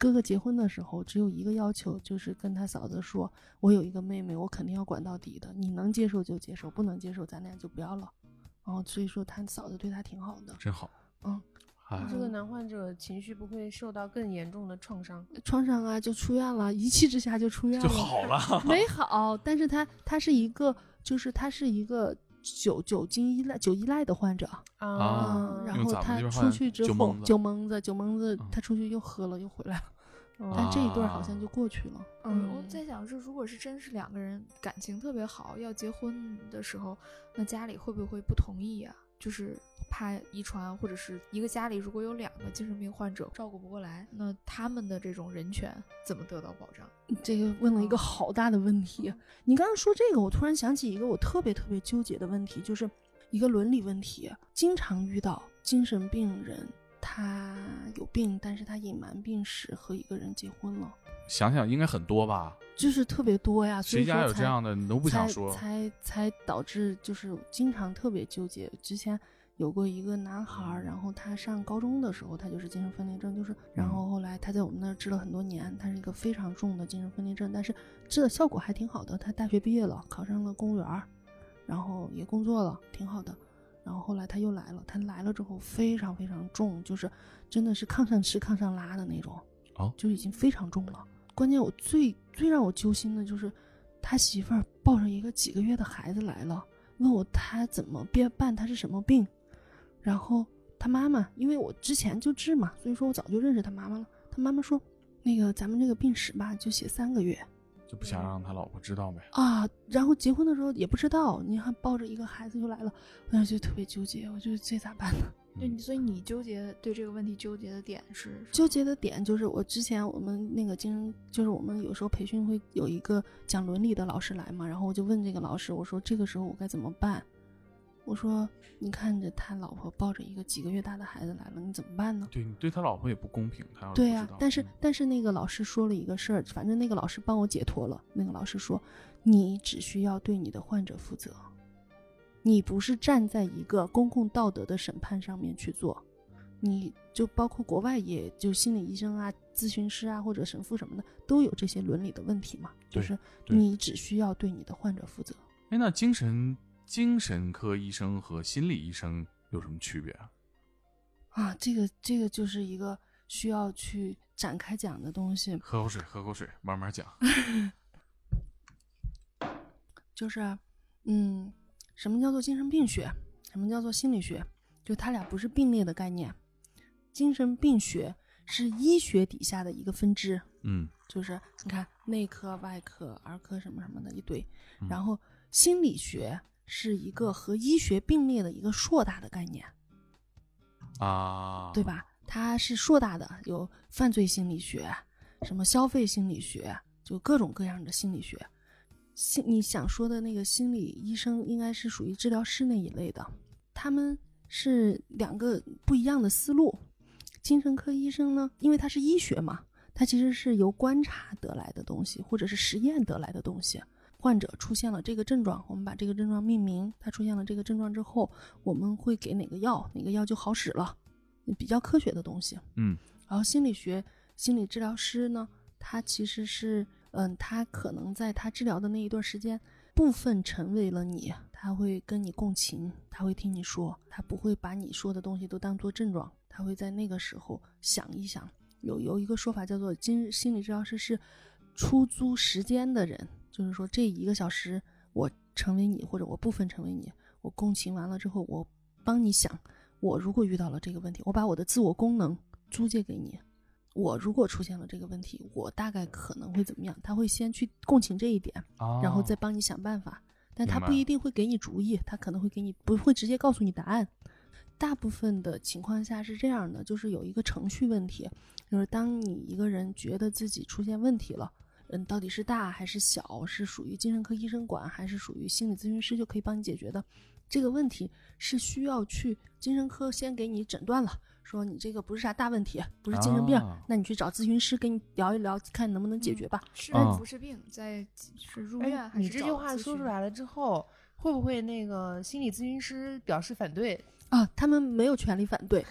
哥哥结婚的时候只有一个要求，就是跟他嫂子说，我有一个妹妹，我肯定要管到底的，你能接受就接受，不能接受咱俩就不要了。然后所以说他嫂子对他挺好的，真好。嗯，哎这个男患者情绪不会受到更严重的创伤。创伤啊就出院了，一气之下就出院了，就好了。没好，但是他他是一个就是他是一个酒酒精依赖酒依赖的患者。啊嗯，然后他出去之后酒蒙，子酒蒙子，酒蒙子嗯，他出去又喝了，又回来了。哦但这一段好啊像就过去了。嗯，我在想是，如果是真是两个人感情特别好，要结婚的时候，那家里会不会不同意啊？就是怕遗传，或者是一个家里如果有两个精神病患者照顾不过来，那他们的这种人权怎么得到保障？这个问了一个好大的问题。你刚刚说这个，我突然想起一个我特别特别纠结的问题，就是一个伦理问题。经常遇到精神病人，他有病，但是他隐瞒病史和一个人结婚了，想想应该很多吧？就是特别多呀。谁家有这样的，你都不想说。才才导致就是经常特别纠结。之前有过一个男孩儿，然后他上高中的时候，他就是精神分裂症，就是然后后来他在我们那儿治了很多年，他是一个非常重的精神分裂症，但是治的效果还挺好的。他大学毕业了，考上了公务员儿，然后也工作了，挺好的。然后后来他又来了，他来了之后非常非常重，就是真的是 炕上吃炕上拉的那种，哦就已经非常重了。关键我最最让我揪心的就是，他媳妇儿抱着一个几个月的孩子来了，问我他怎么变办，他是什么病。然后他妈妈，因为我之前就治嘛，所以说我早就认识他妈妈了。他妈妈说，那个咱们这个病史吧，就写三个月就不想让他老婆知道呗。啊。然后结婚的时候也不知道，你还抱着一个孩子就来了，我当时就特别纠结，我就这咋办呢？对，你所以你纠结对这个问题纠结的点是纠结的点就是我之前我们那个精神，就是我们有时候培训会有一个讲伦理的老师来嘛，然后我就问这个老师，我说这个时候我该怎么办？我说你看着他老婆抱着一个几个月大的孩子来了，你怎么办呢？对你对他老婆也不公平，他要对呀、但是嗯但是那个老师说了一个事儿，反正那个老师帮我解脱了。那个老师说，你只需要对你的患者负责，你不是站在一个公共道德的审判上面去做，你就包括国外，也就心理医生啊、咨询师啊或者神父什么的，都有这些伦理的问题嘛。就是你只需要对你的患者负责。哎，那精神精神科医生和心理医生有什么区别啊？啊，这个这个就是一个需要去展开讲的东西。喝口水，喝口水，慢慢讲。就是，嗯，什么叫做精神病学？什么叫做心理学？就它俩不是并列的概念。精神病学是医学底下的一个分支，嗯就是你看内科、外科、儿科什么什么的一堆，嗯然后心理学是一个和医学并列的一个硕大的概念，啊，对？吧？它是硕大的，有犯罪心理学，什么消费心理学，就各种各样的心理学。心你想说的那个心理医生，应该是属于治疗师那一类的，他们是两个不一样的思路。精神科医生呢，因为他是医学嘛，他其实是由观察得来的东西，或者是实验得来的东西。患者出现了这个症状，我们把这个症状命名。他出现了这个症状之后，我们会给哪个药，哪个药就好使了，比较科学的东西。嗯然后心理学心理治疗师呢，他其实是，嗯，他可能在他治疗的那一段时间，部分成为了你，他会跟你共情，他会听你说，他不会把你说的东西都当做症状，他会在那个时候想一想。有有一个说法叫做，精心理治疗师是出租时间的人，就是说这一个小时我成为你，或者我部分成为你，我共情完了之后，我帮你想，我如果遇到了这个问题，我把我的自我功能租借给你。我如果出现了这个问题，我大概可能会怎么样？他会先去共情这一点，啊，然后再帮你想办法。但他不一定会给你主意，他可能会给你不会直接告诉你答案。大部分的情况下是这样的，就是有一个程序问题，就是当你一个人觉得自己出现问题了，嗯，到底是大还是小，是属于精神科医生管，还是属于心理咨询师就可以帮你解决的。这个问题是需要去精神科先给你诊断了，说你这个不是啥大问题，不是精神病，啊那你去找咨询师跟你聊一聊，看能不能解决吧。是啊不是病，在是入院你这句话说出来了之后，会不会那个心理咨询师表示反对？啊，他们没有权利反对，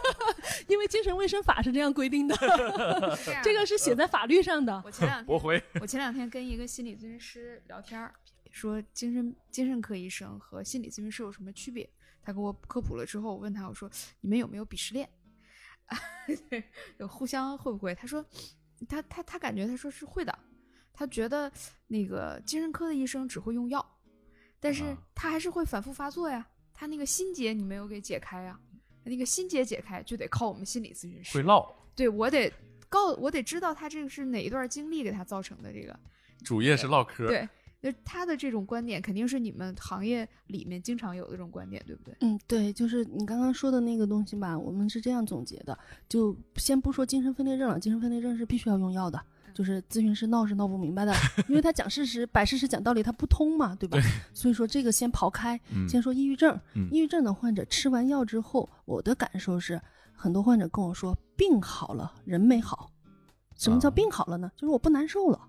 因为精神卫生法是这样规定的，这个是写在法律上的。我前两 天驳回。我前两天跟一个心理咨询师聊天儿，说精神精神科医生和心理咨询师有什么区别？他给我科普了之后，我问他我说你们有没有鄙视链？对，有互相会不会？他说他他他感觉他说是会的，他觉得那个精神科的医生只会用药，但是啊他还是会反复发作呀。他那个心结你没有给解开呀，那个心结解开就得靠我们心理咨询师。会唠，对我得告我得知道他这个是哪一段经历给他造成的这个。主业是唠嗑。对，那他的这种观点肯定是你们行业里面经常有的这种观点，对不对？嗯，对，就是你刚刚说的那个东西吧，我们是这样总结的，就先不说精神分裂症了，精神分裂症是必须要用药的，就是咨询师闹是闹不明白的，因为他讲事实、摆事实、讲道理，他不通嘛，对吧？所以说这个先刨开，嗯先说抑郁症。嗯抑郁症的患者吃完药之后，我的感受是，很多患者跟我说，病好了，人没好。什么叫啊病好了呢？就是我不难受了，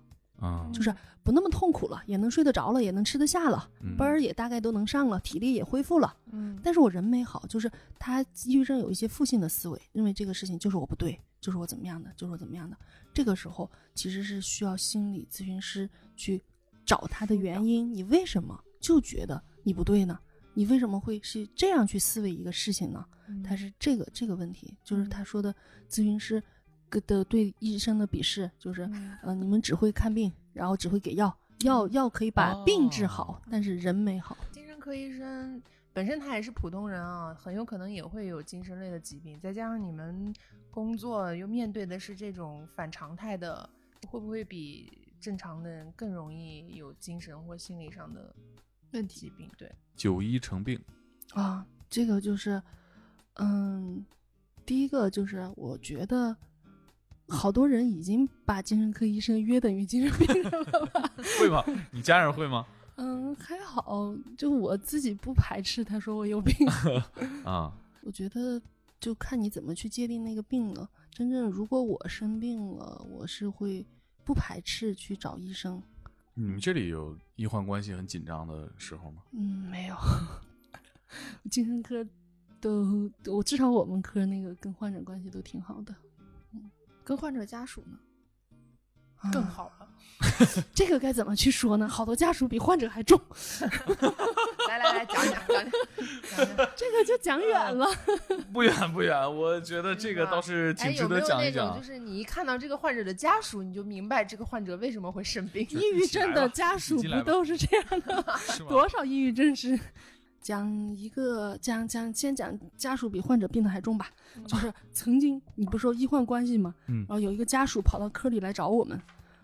啊，就是不那么痛苦了，也能睡得着了，也能吃得下了，嗯班儿也大概都能上了，体力也恢复了。嗯，但是我人没好，就是他抑郁症有一些负性的思维，认为这个事情就是我不对，就是我怎么样的，就是我怎么样的。这个时候其实是需要心理咨询师去找他的原因，你为什么就觉得你不对呢？你为什么会是这样去思维一个事情呢？嗯他是这个这个问题，就是嗯他说的咨询师的对医生的鄙视，就是嗯呃，你们只会看病，然后只会给药，药药可以把病治好，哦但是人没好。精神科医生本身他也是普通人啊，很有可能也会有精神类的疾病，再加上你们工作又面对的是这种反常态的，会不会比正常的人更容易有精神或心理上的问题疾病？对，久医成病，啊，这个就是，嗯，第一个就是我觉得，好多人已经把精神科医生约等于精神病人了吧？会吗？你家人会吗？嗯，还好，就我自己不排斥他说我有病，啊，我觉得就看你怎么去界定那个病了。真正如果我生病了，我是会不排斥去找医生。你们这里有医患关系很紧张的时候吗？嗯，没有，精神科都我至少我们科那个跟患者关系都挺好的，跟患者家属呢？更好了。这个该怎么去说呢？好多家属比患者还重，来来来，讲讲讲讲讲讲。这个就讲远了。不远不远，我觉得这个倒是哎，挺值得有没有那讲一讲。种，就是你一看到这个患者的家属，你就明白这个患者为什么会生病？抑郁症的家属不都是这样的？吗多少抑郁症是？讲一个讲讲先讲家属比患者病的还重吧，就是曾经你不是说医患关系吗？嗯然后有一个家属跑到科里来找我们，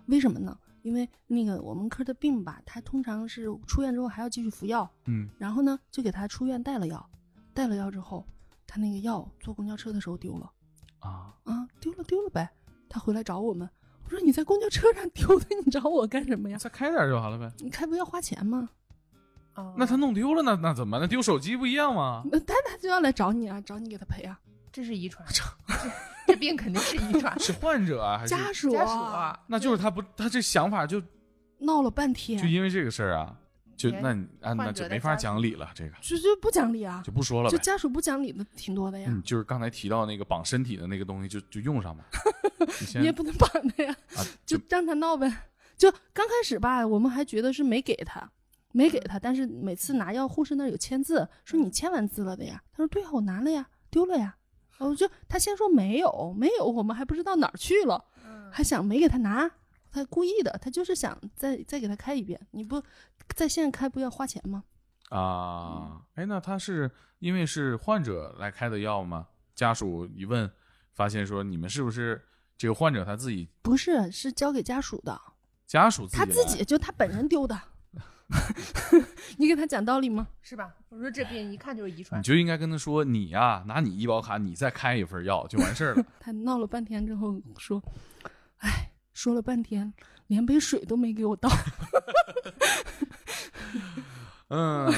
为什么呢？因为那个我们科的病吧，他通常是出院之后还要继续服药，嗯然后呢就给他出院带了药，带了药之后，他那个药坐公交车的时候丢了。啊，啊，丢了丢了呗。他回来找我们，我说你在公交车上丢的，你找我干什么呀？再开点就好了呗。你开不要花钱吗？哦那他弄丢了，那那怎么？那丢手机不一样吗？那他他就要来找你啊，找你给他赔啊。这是遗传，这这病肯定是遗传。是患者啊，还是家属家属啊，那就是他不，他这想法就闹了半天就，因为这个事儿啊，就那你啊那就没法讲理了，这个就就不讲理啊，就不说了呗。就家属不讲理的挺多的呀。嗯，就是刚才提到那个绑身体的那个东西就，就用上吧。你也不能绑他呀，啊，就让他闹呗。就刚开始吧，我们还觉得是没给他，没给他，但是每次拿药，护士那儿有签字，说你签完字了的呀。他说对啊，我拿了呀，丢了呀。哦就他先说没有，没有，我们还不知道哪儿去了，还想没给他拿，他故意的，他就是想再再给他开一遍。你不在线开不要花钱吗？啊，哎，那他是因为是患者来开的药吗？家属一问，发现说你们是不是这个患者他自己不是，是交给家属的，家属自己他自己就他本人丢的。你给他讲道理吗？是吧？我说这病一看就是遗传你。就应该跟他说，你呀、拿你医保卡，你再开一份药就完事儿了。他闹了半天之后说：“哎，说了半天，连杯水都没给我倒。嗯，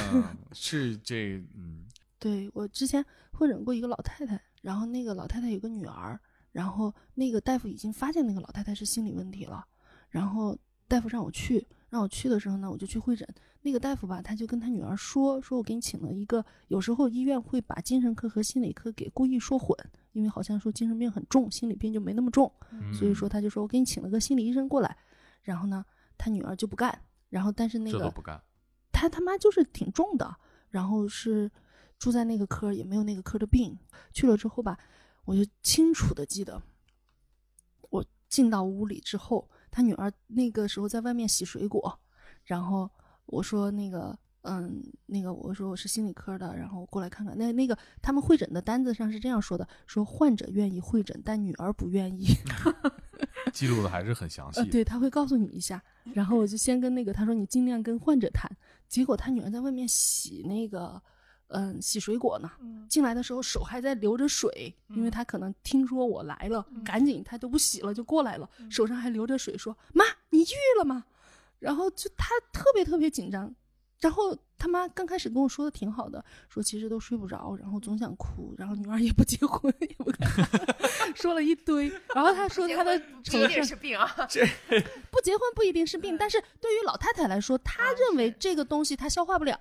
是这，嗯，对我之前会诊过一个老太太，然后那个老太太有个女儿，然后那个大夫已经发现那个老太太是心理问题了，然后大夫让我去，让我去的时候呢，我就去会诊。那个大夫吧，他就跟他女儿说，说我给你请了一个，有时候医院会把精神科和心理科给故意说混，因为好像说精神病很重，心理病就没那么重。嗯所以说他就说我给你请了个心理医生过来，然后呢，他女儿就不干，然后但是那个不干。他他妈就是挺重的，然后是住在那个科也没有那个科的病，去了之后吧，我就清楚的记得，我进到屋里之后，他女儿那个时候在外面洗水果，然后我说那个。嗯，那个我说我是心理科的，然后过来看看。那那个他们会诊的单子上是这样说的：说患者愿意会诊，但女儿不愿意。记录的还是很详细呃，对，他会告诉你一下。然后我就先跟那个他说你尽量跟患者谈。结果他女儿在外面洗那个，嗯，洗水果呢。进来的时候手还在流着水，因为他可能听说我来了，赶紧他都不洗了，就过来了，手上还流着水，说妈，你抑郁了吗？然后就他特别特别紧张。然后他妈刚开始跟我说的挺好的，说其实都睡不着，然后总想哭，然后女儿也不结婚，也不干，说了一堆。然后他说他的不一定是病啊，不结婚不一定是病，但是对于老太太来说，她认为这个东西她消化不了，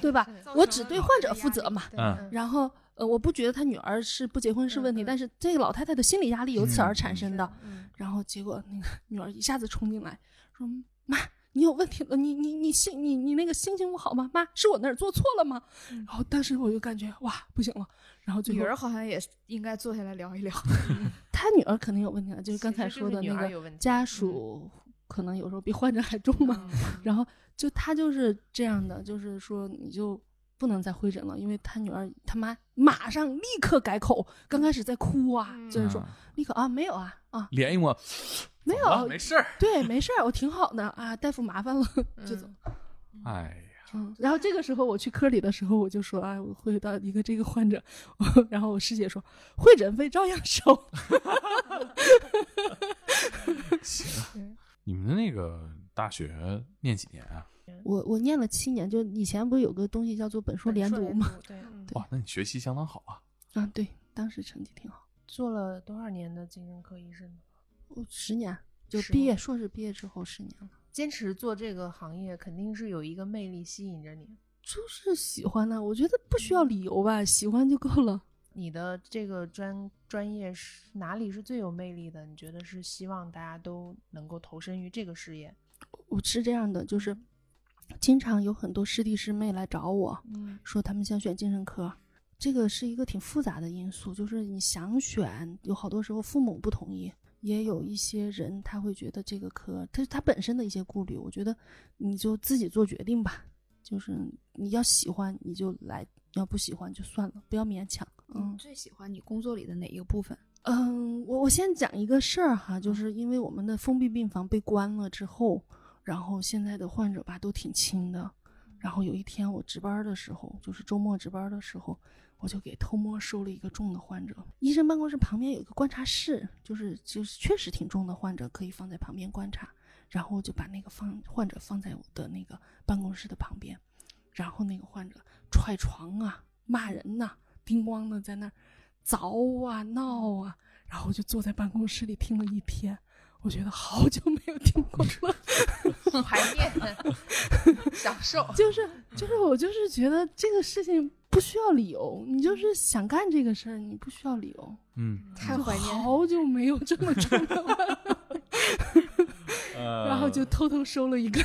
对吧？我只对患者负责嘛。嗯然后呃，我不觉得她女儿是不结婚是问题，但是这个老太太的心理压力由此而产生的。嗯然后结果那个女儿一下子冲进来说：“妈，你有问题了，你你你心你你那个心情不好吗？妈，是我哪儿做错了吗？”然后当时我就感觉哇不行了，然后最后女儿好像也应该坐下来聊一聊。她女儿肯定有问题了，就是刚才说的那个家属可能有时候比患者还重嘛。嗯 然后就他就是这样的，就是说你就不能再会诊了，因为他女儿他妈马上立刻改口，刚开始在哭啊，嗯就是说嗯立刻啊没有啊啊脸一抹，没有，没事儿。对没事儿，我挺好的啊，大夫麻烦了就走。哎呀，嗯，然后这个时候我去科里的时候，我就说啊，我会到一个这个患者，然后我师姐说会诊费照样收。行，你们的那个大学念几年啊？我我念了七年，就以前不是有个东西叫做本硕连读吗？？对，嗯哇，那你学习相当好啊。啊，对，当时成绩挺好。做了多少年的精神科医生呢？我十年就毕业，硕士毕业之后十年了。坚持做这个行业，肯定是有一个魅力吸引着你。就是喜欢呢、我觉得不需要理由吧，喜欢就够了。你的这个专专业是哪里是最有魅力的？你觉得是希望大家都能够投身于这个事业？我是这样的，就是经常有很多师弟师妹来找我，嗯说他们想选精神科，这个是一个挺复杂的因素，就是你想选，有好多时候父母不同意，也有一些人他会觉得这个科，他他本身的一些顾虑，我觉得你就自己做决定吧，就是你要喜欢你就来，要不喜欢就算了，不要勉强。嗯最喜欢你工作里的哪一个部分？嗯，我我先讲一个事儿哈，就是因为我们的封闭病房被关了之后，然后现在的患者吧都挺轻的，然后有一天我值班的时候，就是周末值班的时候，我就给偷摸收了一个重的患者。医生办公室旁边有一个观察室，就是就是确实挺重的患者可以放在旁边观察，然后我就把那个放患者放在我的那个办公室的旁边，然后那个患者踹床啊、骂人呐、叮咣的在那儿凿啊闹啊，然后我就坐在办公室里听了一天。我觉得好久没有听过了，怀念，享受。就是就是我就是觉得这个事情不需要理由，你就是想干这个事儿，你不需要理由。嗯，太怀念好久没有这么 重的了，呃然后就偷偷收了一个。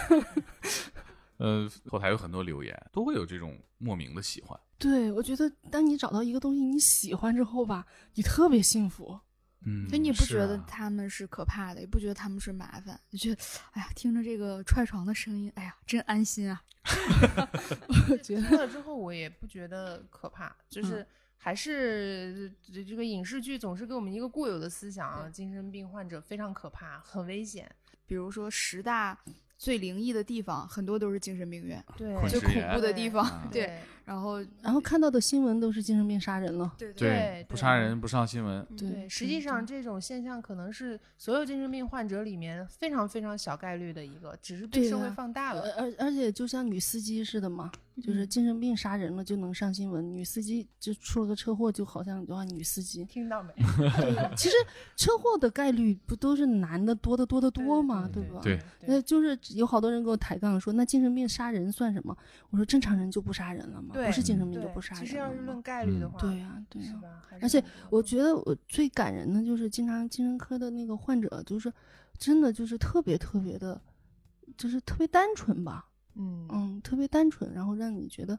呃，后台有很多留言，都会有这种莫名的喜欢。对，我觉得当你找到一个东西你喜欢之后吧，你特别幸福。嗯，所以你不觉得啊他们是可怕的，也不觉得他们是麻烦，就觉得，哎呀，听着这个踹床的声音，哎呀，真安心啊！我觉听得了之后，我也不觉得可怕，就是嗯还是这这个影视剧总是给我们一个固有的思想啊，精神病患者非常可怕，很危险。比如说十大最灵异的地方，很多都是精神病院，对，最恐怖的地方对然后然后看到的新闻都是精神病杀人了。对对不杀人不上新闻。对对，实际上这种现象可能是所有精神病患者里面非常非常小概率的一个，只是被社会放大了。而而而且就像女司机似的嘛，就是嗯精神病杀人了就能上新闻，女司机就出了个车祸，就好像哇女司机。听到没？其实车祸的概率不都是男的多得多得多吗？对吧？对那就是有好多人给我抬杠说，那精神病杀人算什么？我说正常人就不杀人了吗？对不是精神病就不杀人其实要是论概率的嗯话，对呀、对呀、而且我觉得我最感人的就是经常精神科的那个患者，就是真的就是特别特别的，就是特别单纯吧，嗯嗯，特别单纯，然后让你觉得，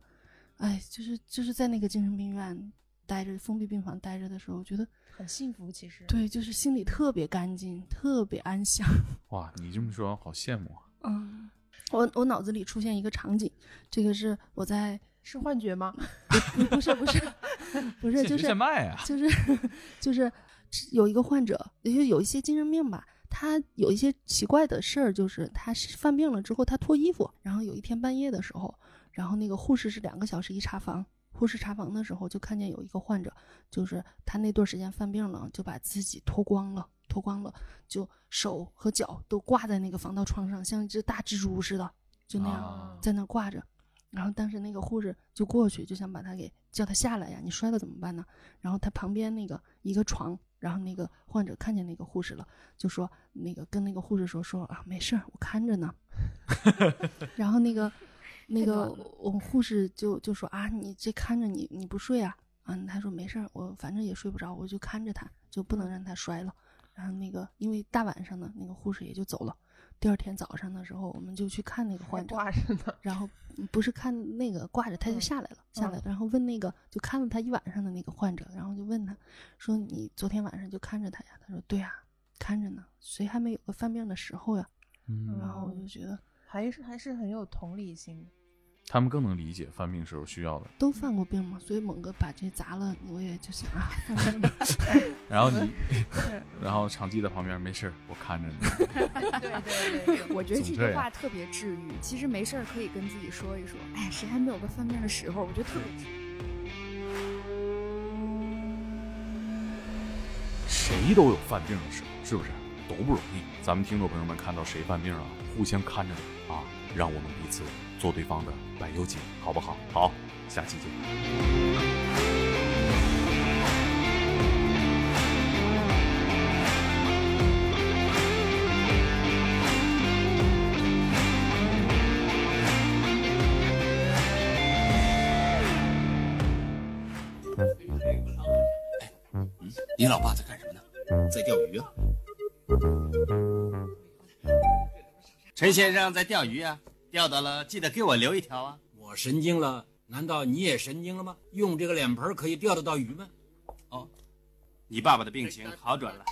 哎，就是就是在那个精神病院待着，封闭病房待着的时候，觉得很幸福，其实。对，就是心里特别干净，特别安详。哇，你这么说好羡慕啊！嗯，我我脑子里出现一个场景，这个是我在是幻觉吗？不不是不是 不是就是！就是就是有一个患者，也就有一些精神病吧，他有一些奇怪的事儿，就是他是犯病了之后他脱衣服，然后有一天半夜的时候，然后那个护士是两个小时一查房，护士查房的时候就看见有一个患者，就是他那段时间犯病了，就把自己脱光了，脱光了，就手和脚都挂在那个防盗窗上，像一只大蜘蛛似的，就那样。啊在那挂着。然后当时那个护士就过去，就想把他给叫他下来呀，你摔了怎么办呢？然后他旁边那个一个床，然后那个患者看见那个护士了，就说那个跟那个护士说说啊，没事儿，我看着呢。然后那个那个我护士就就说啊，你这看着你你不睡啊？嗯，他说没事儿，我反正也睡不着，我就看着他，就不能让他摔了。然后那个因为大晚上的那个护士也就走了。第二天早上的时候，我们就去看那个患者，挂着呢。然后嗯不是看那个挂着，他就嗯下来了，下来然后问那个就看了他一晚上的那个患者，然后就问他说：“你昨天晚上就看着他呀？”他说：“对呀、看着呢，谁还没有个犯病的时候呀？”嗯然后我就觉得还是还是很有同理心的。他们更能理解犯病时候需要的。都犯过病嘛，所以猛哥把这砸了，我也就想啊，犯病吧然后你，然后场记在旁边，没事儿，我看着你。对对对对，我觉得这句话特别治愈。其实没事儿可以跟自己说一说，哎，谁还没有个犯病的时候？我觉得特别治愈。谁都有犯病的时候，是不是？都不容易。咱们听众朋友们看到谁犯病了，互相看着点啊，让我们彼此做对方的百忧解好不好？好下期见。你老爸在干什么呢？在钓鱼啊？陈先生在钓鱼啊？钓到了记得给我留一条啊。我神经了？难道你也神经了吗？用这个脸盆可以钓得到鱼吗？哦，你爸爸的病情好转了。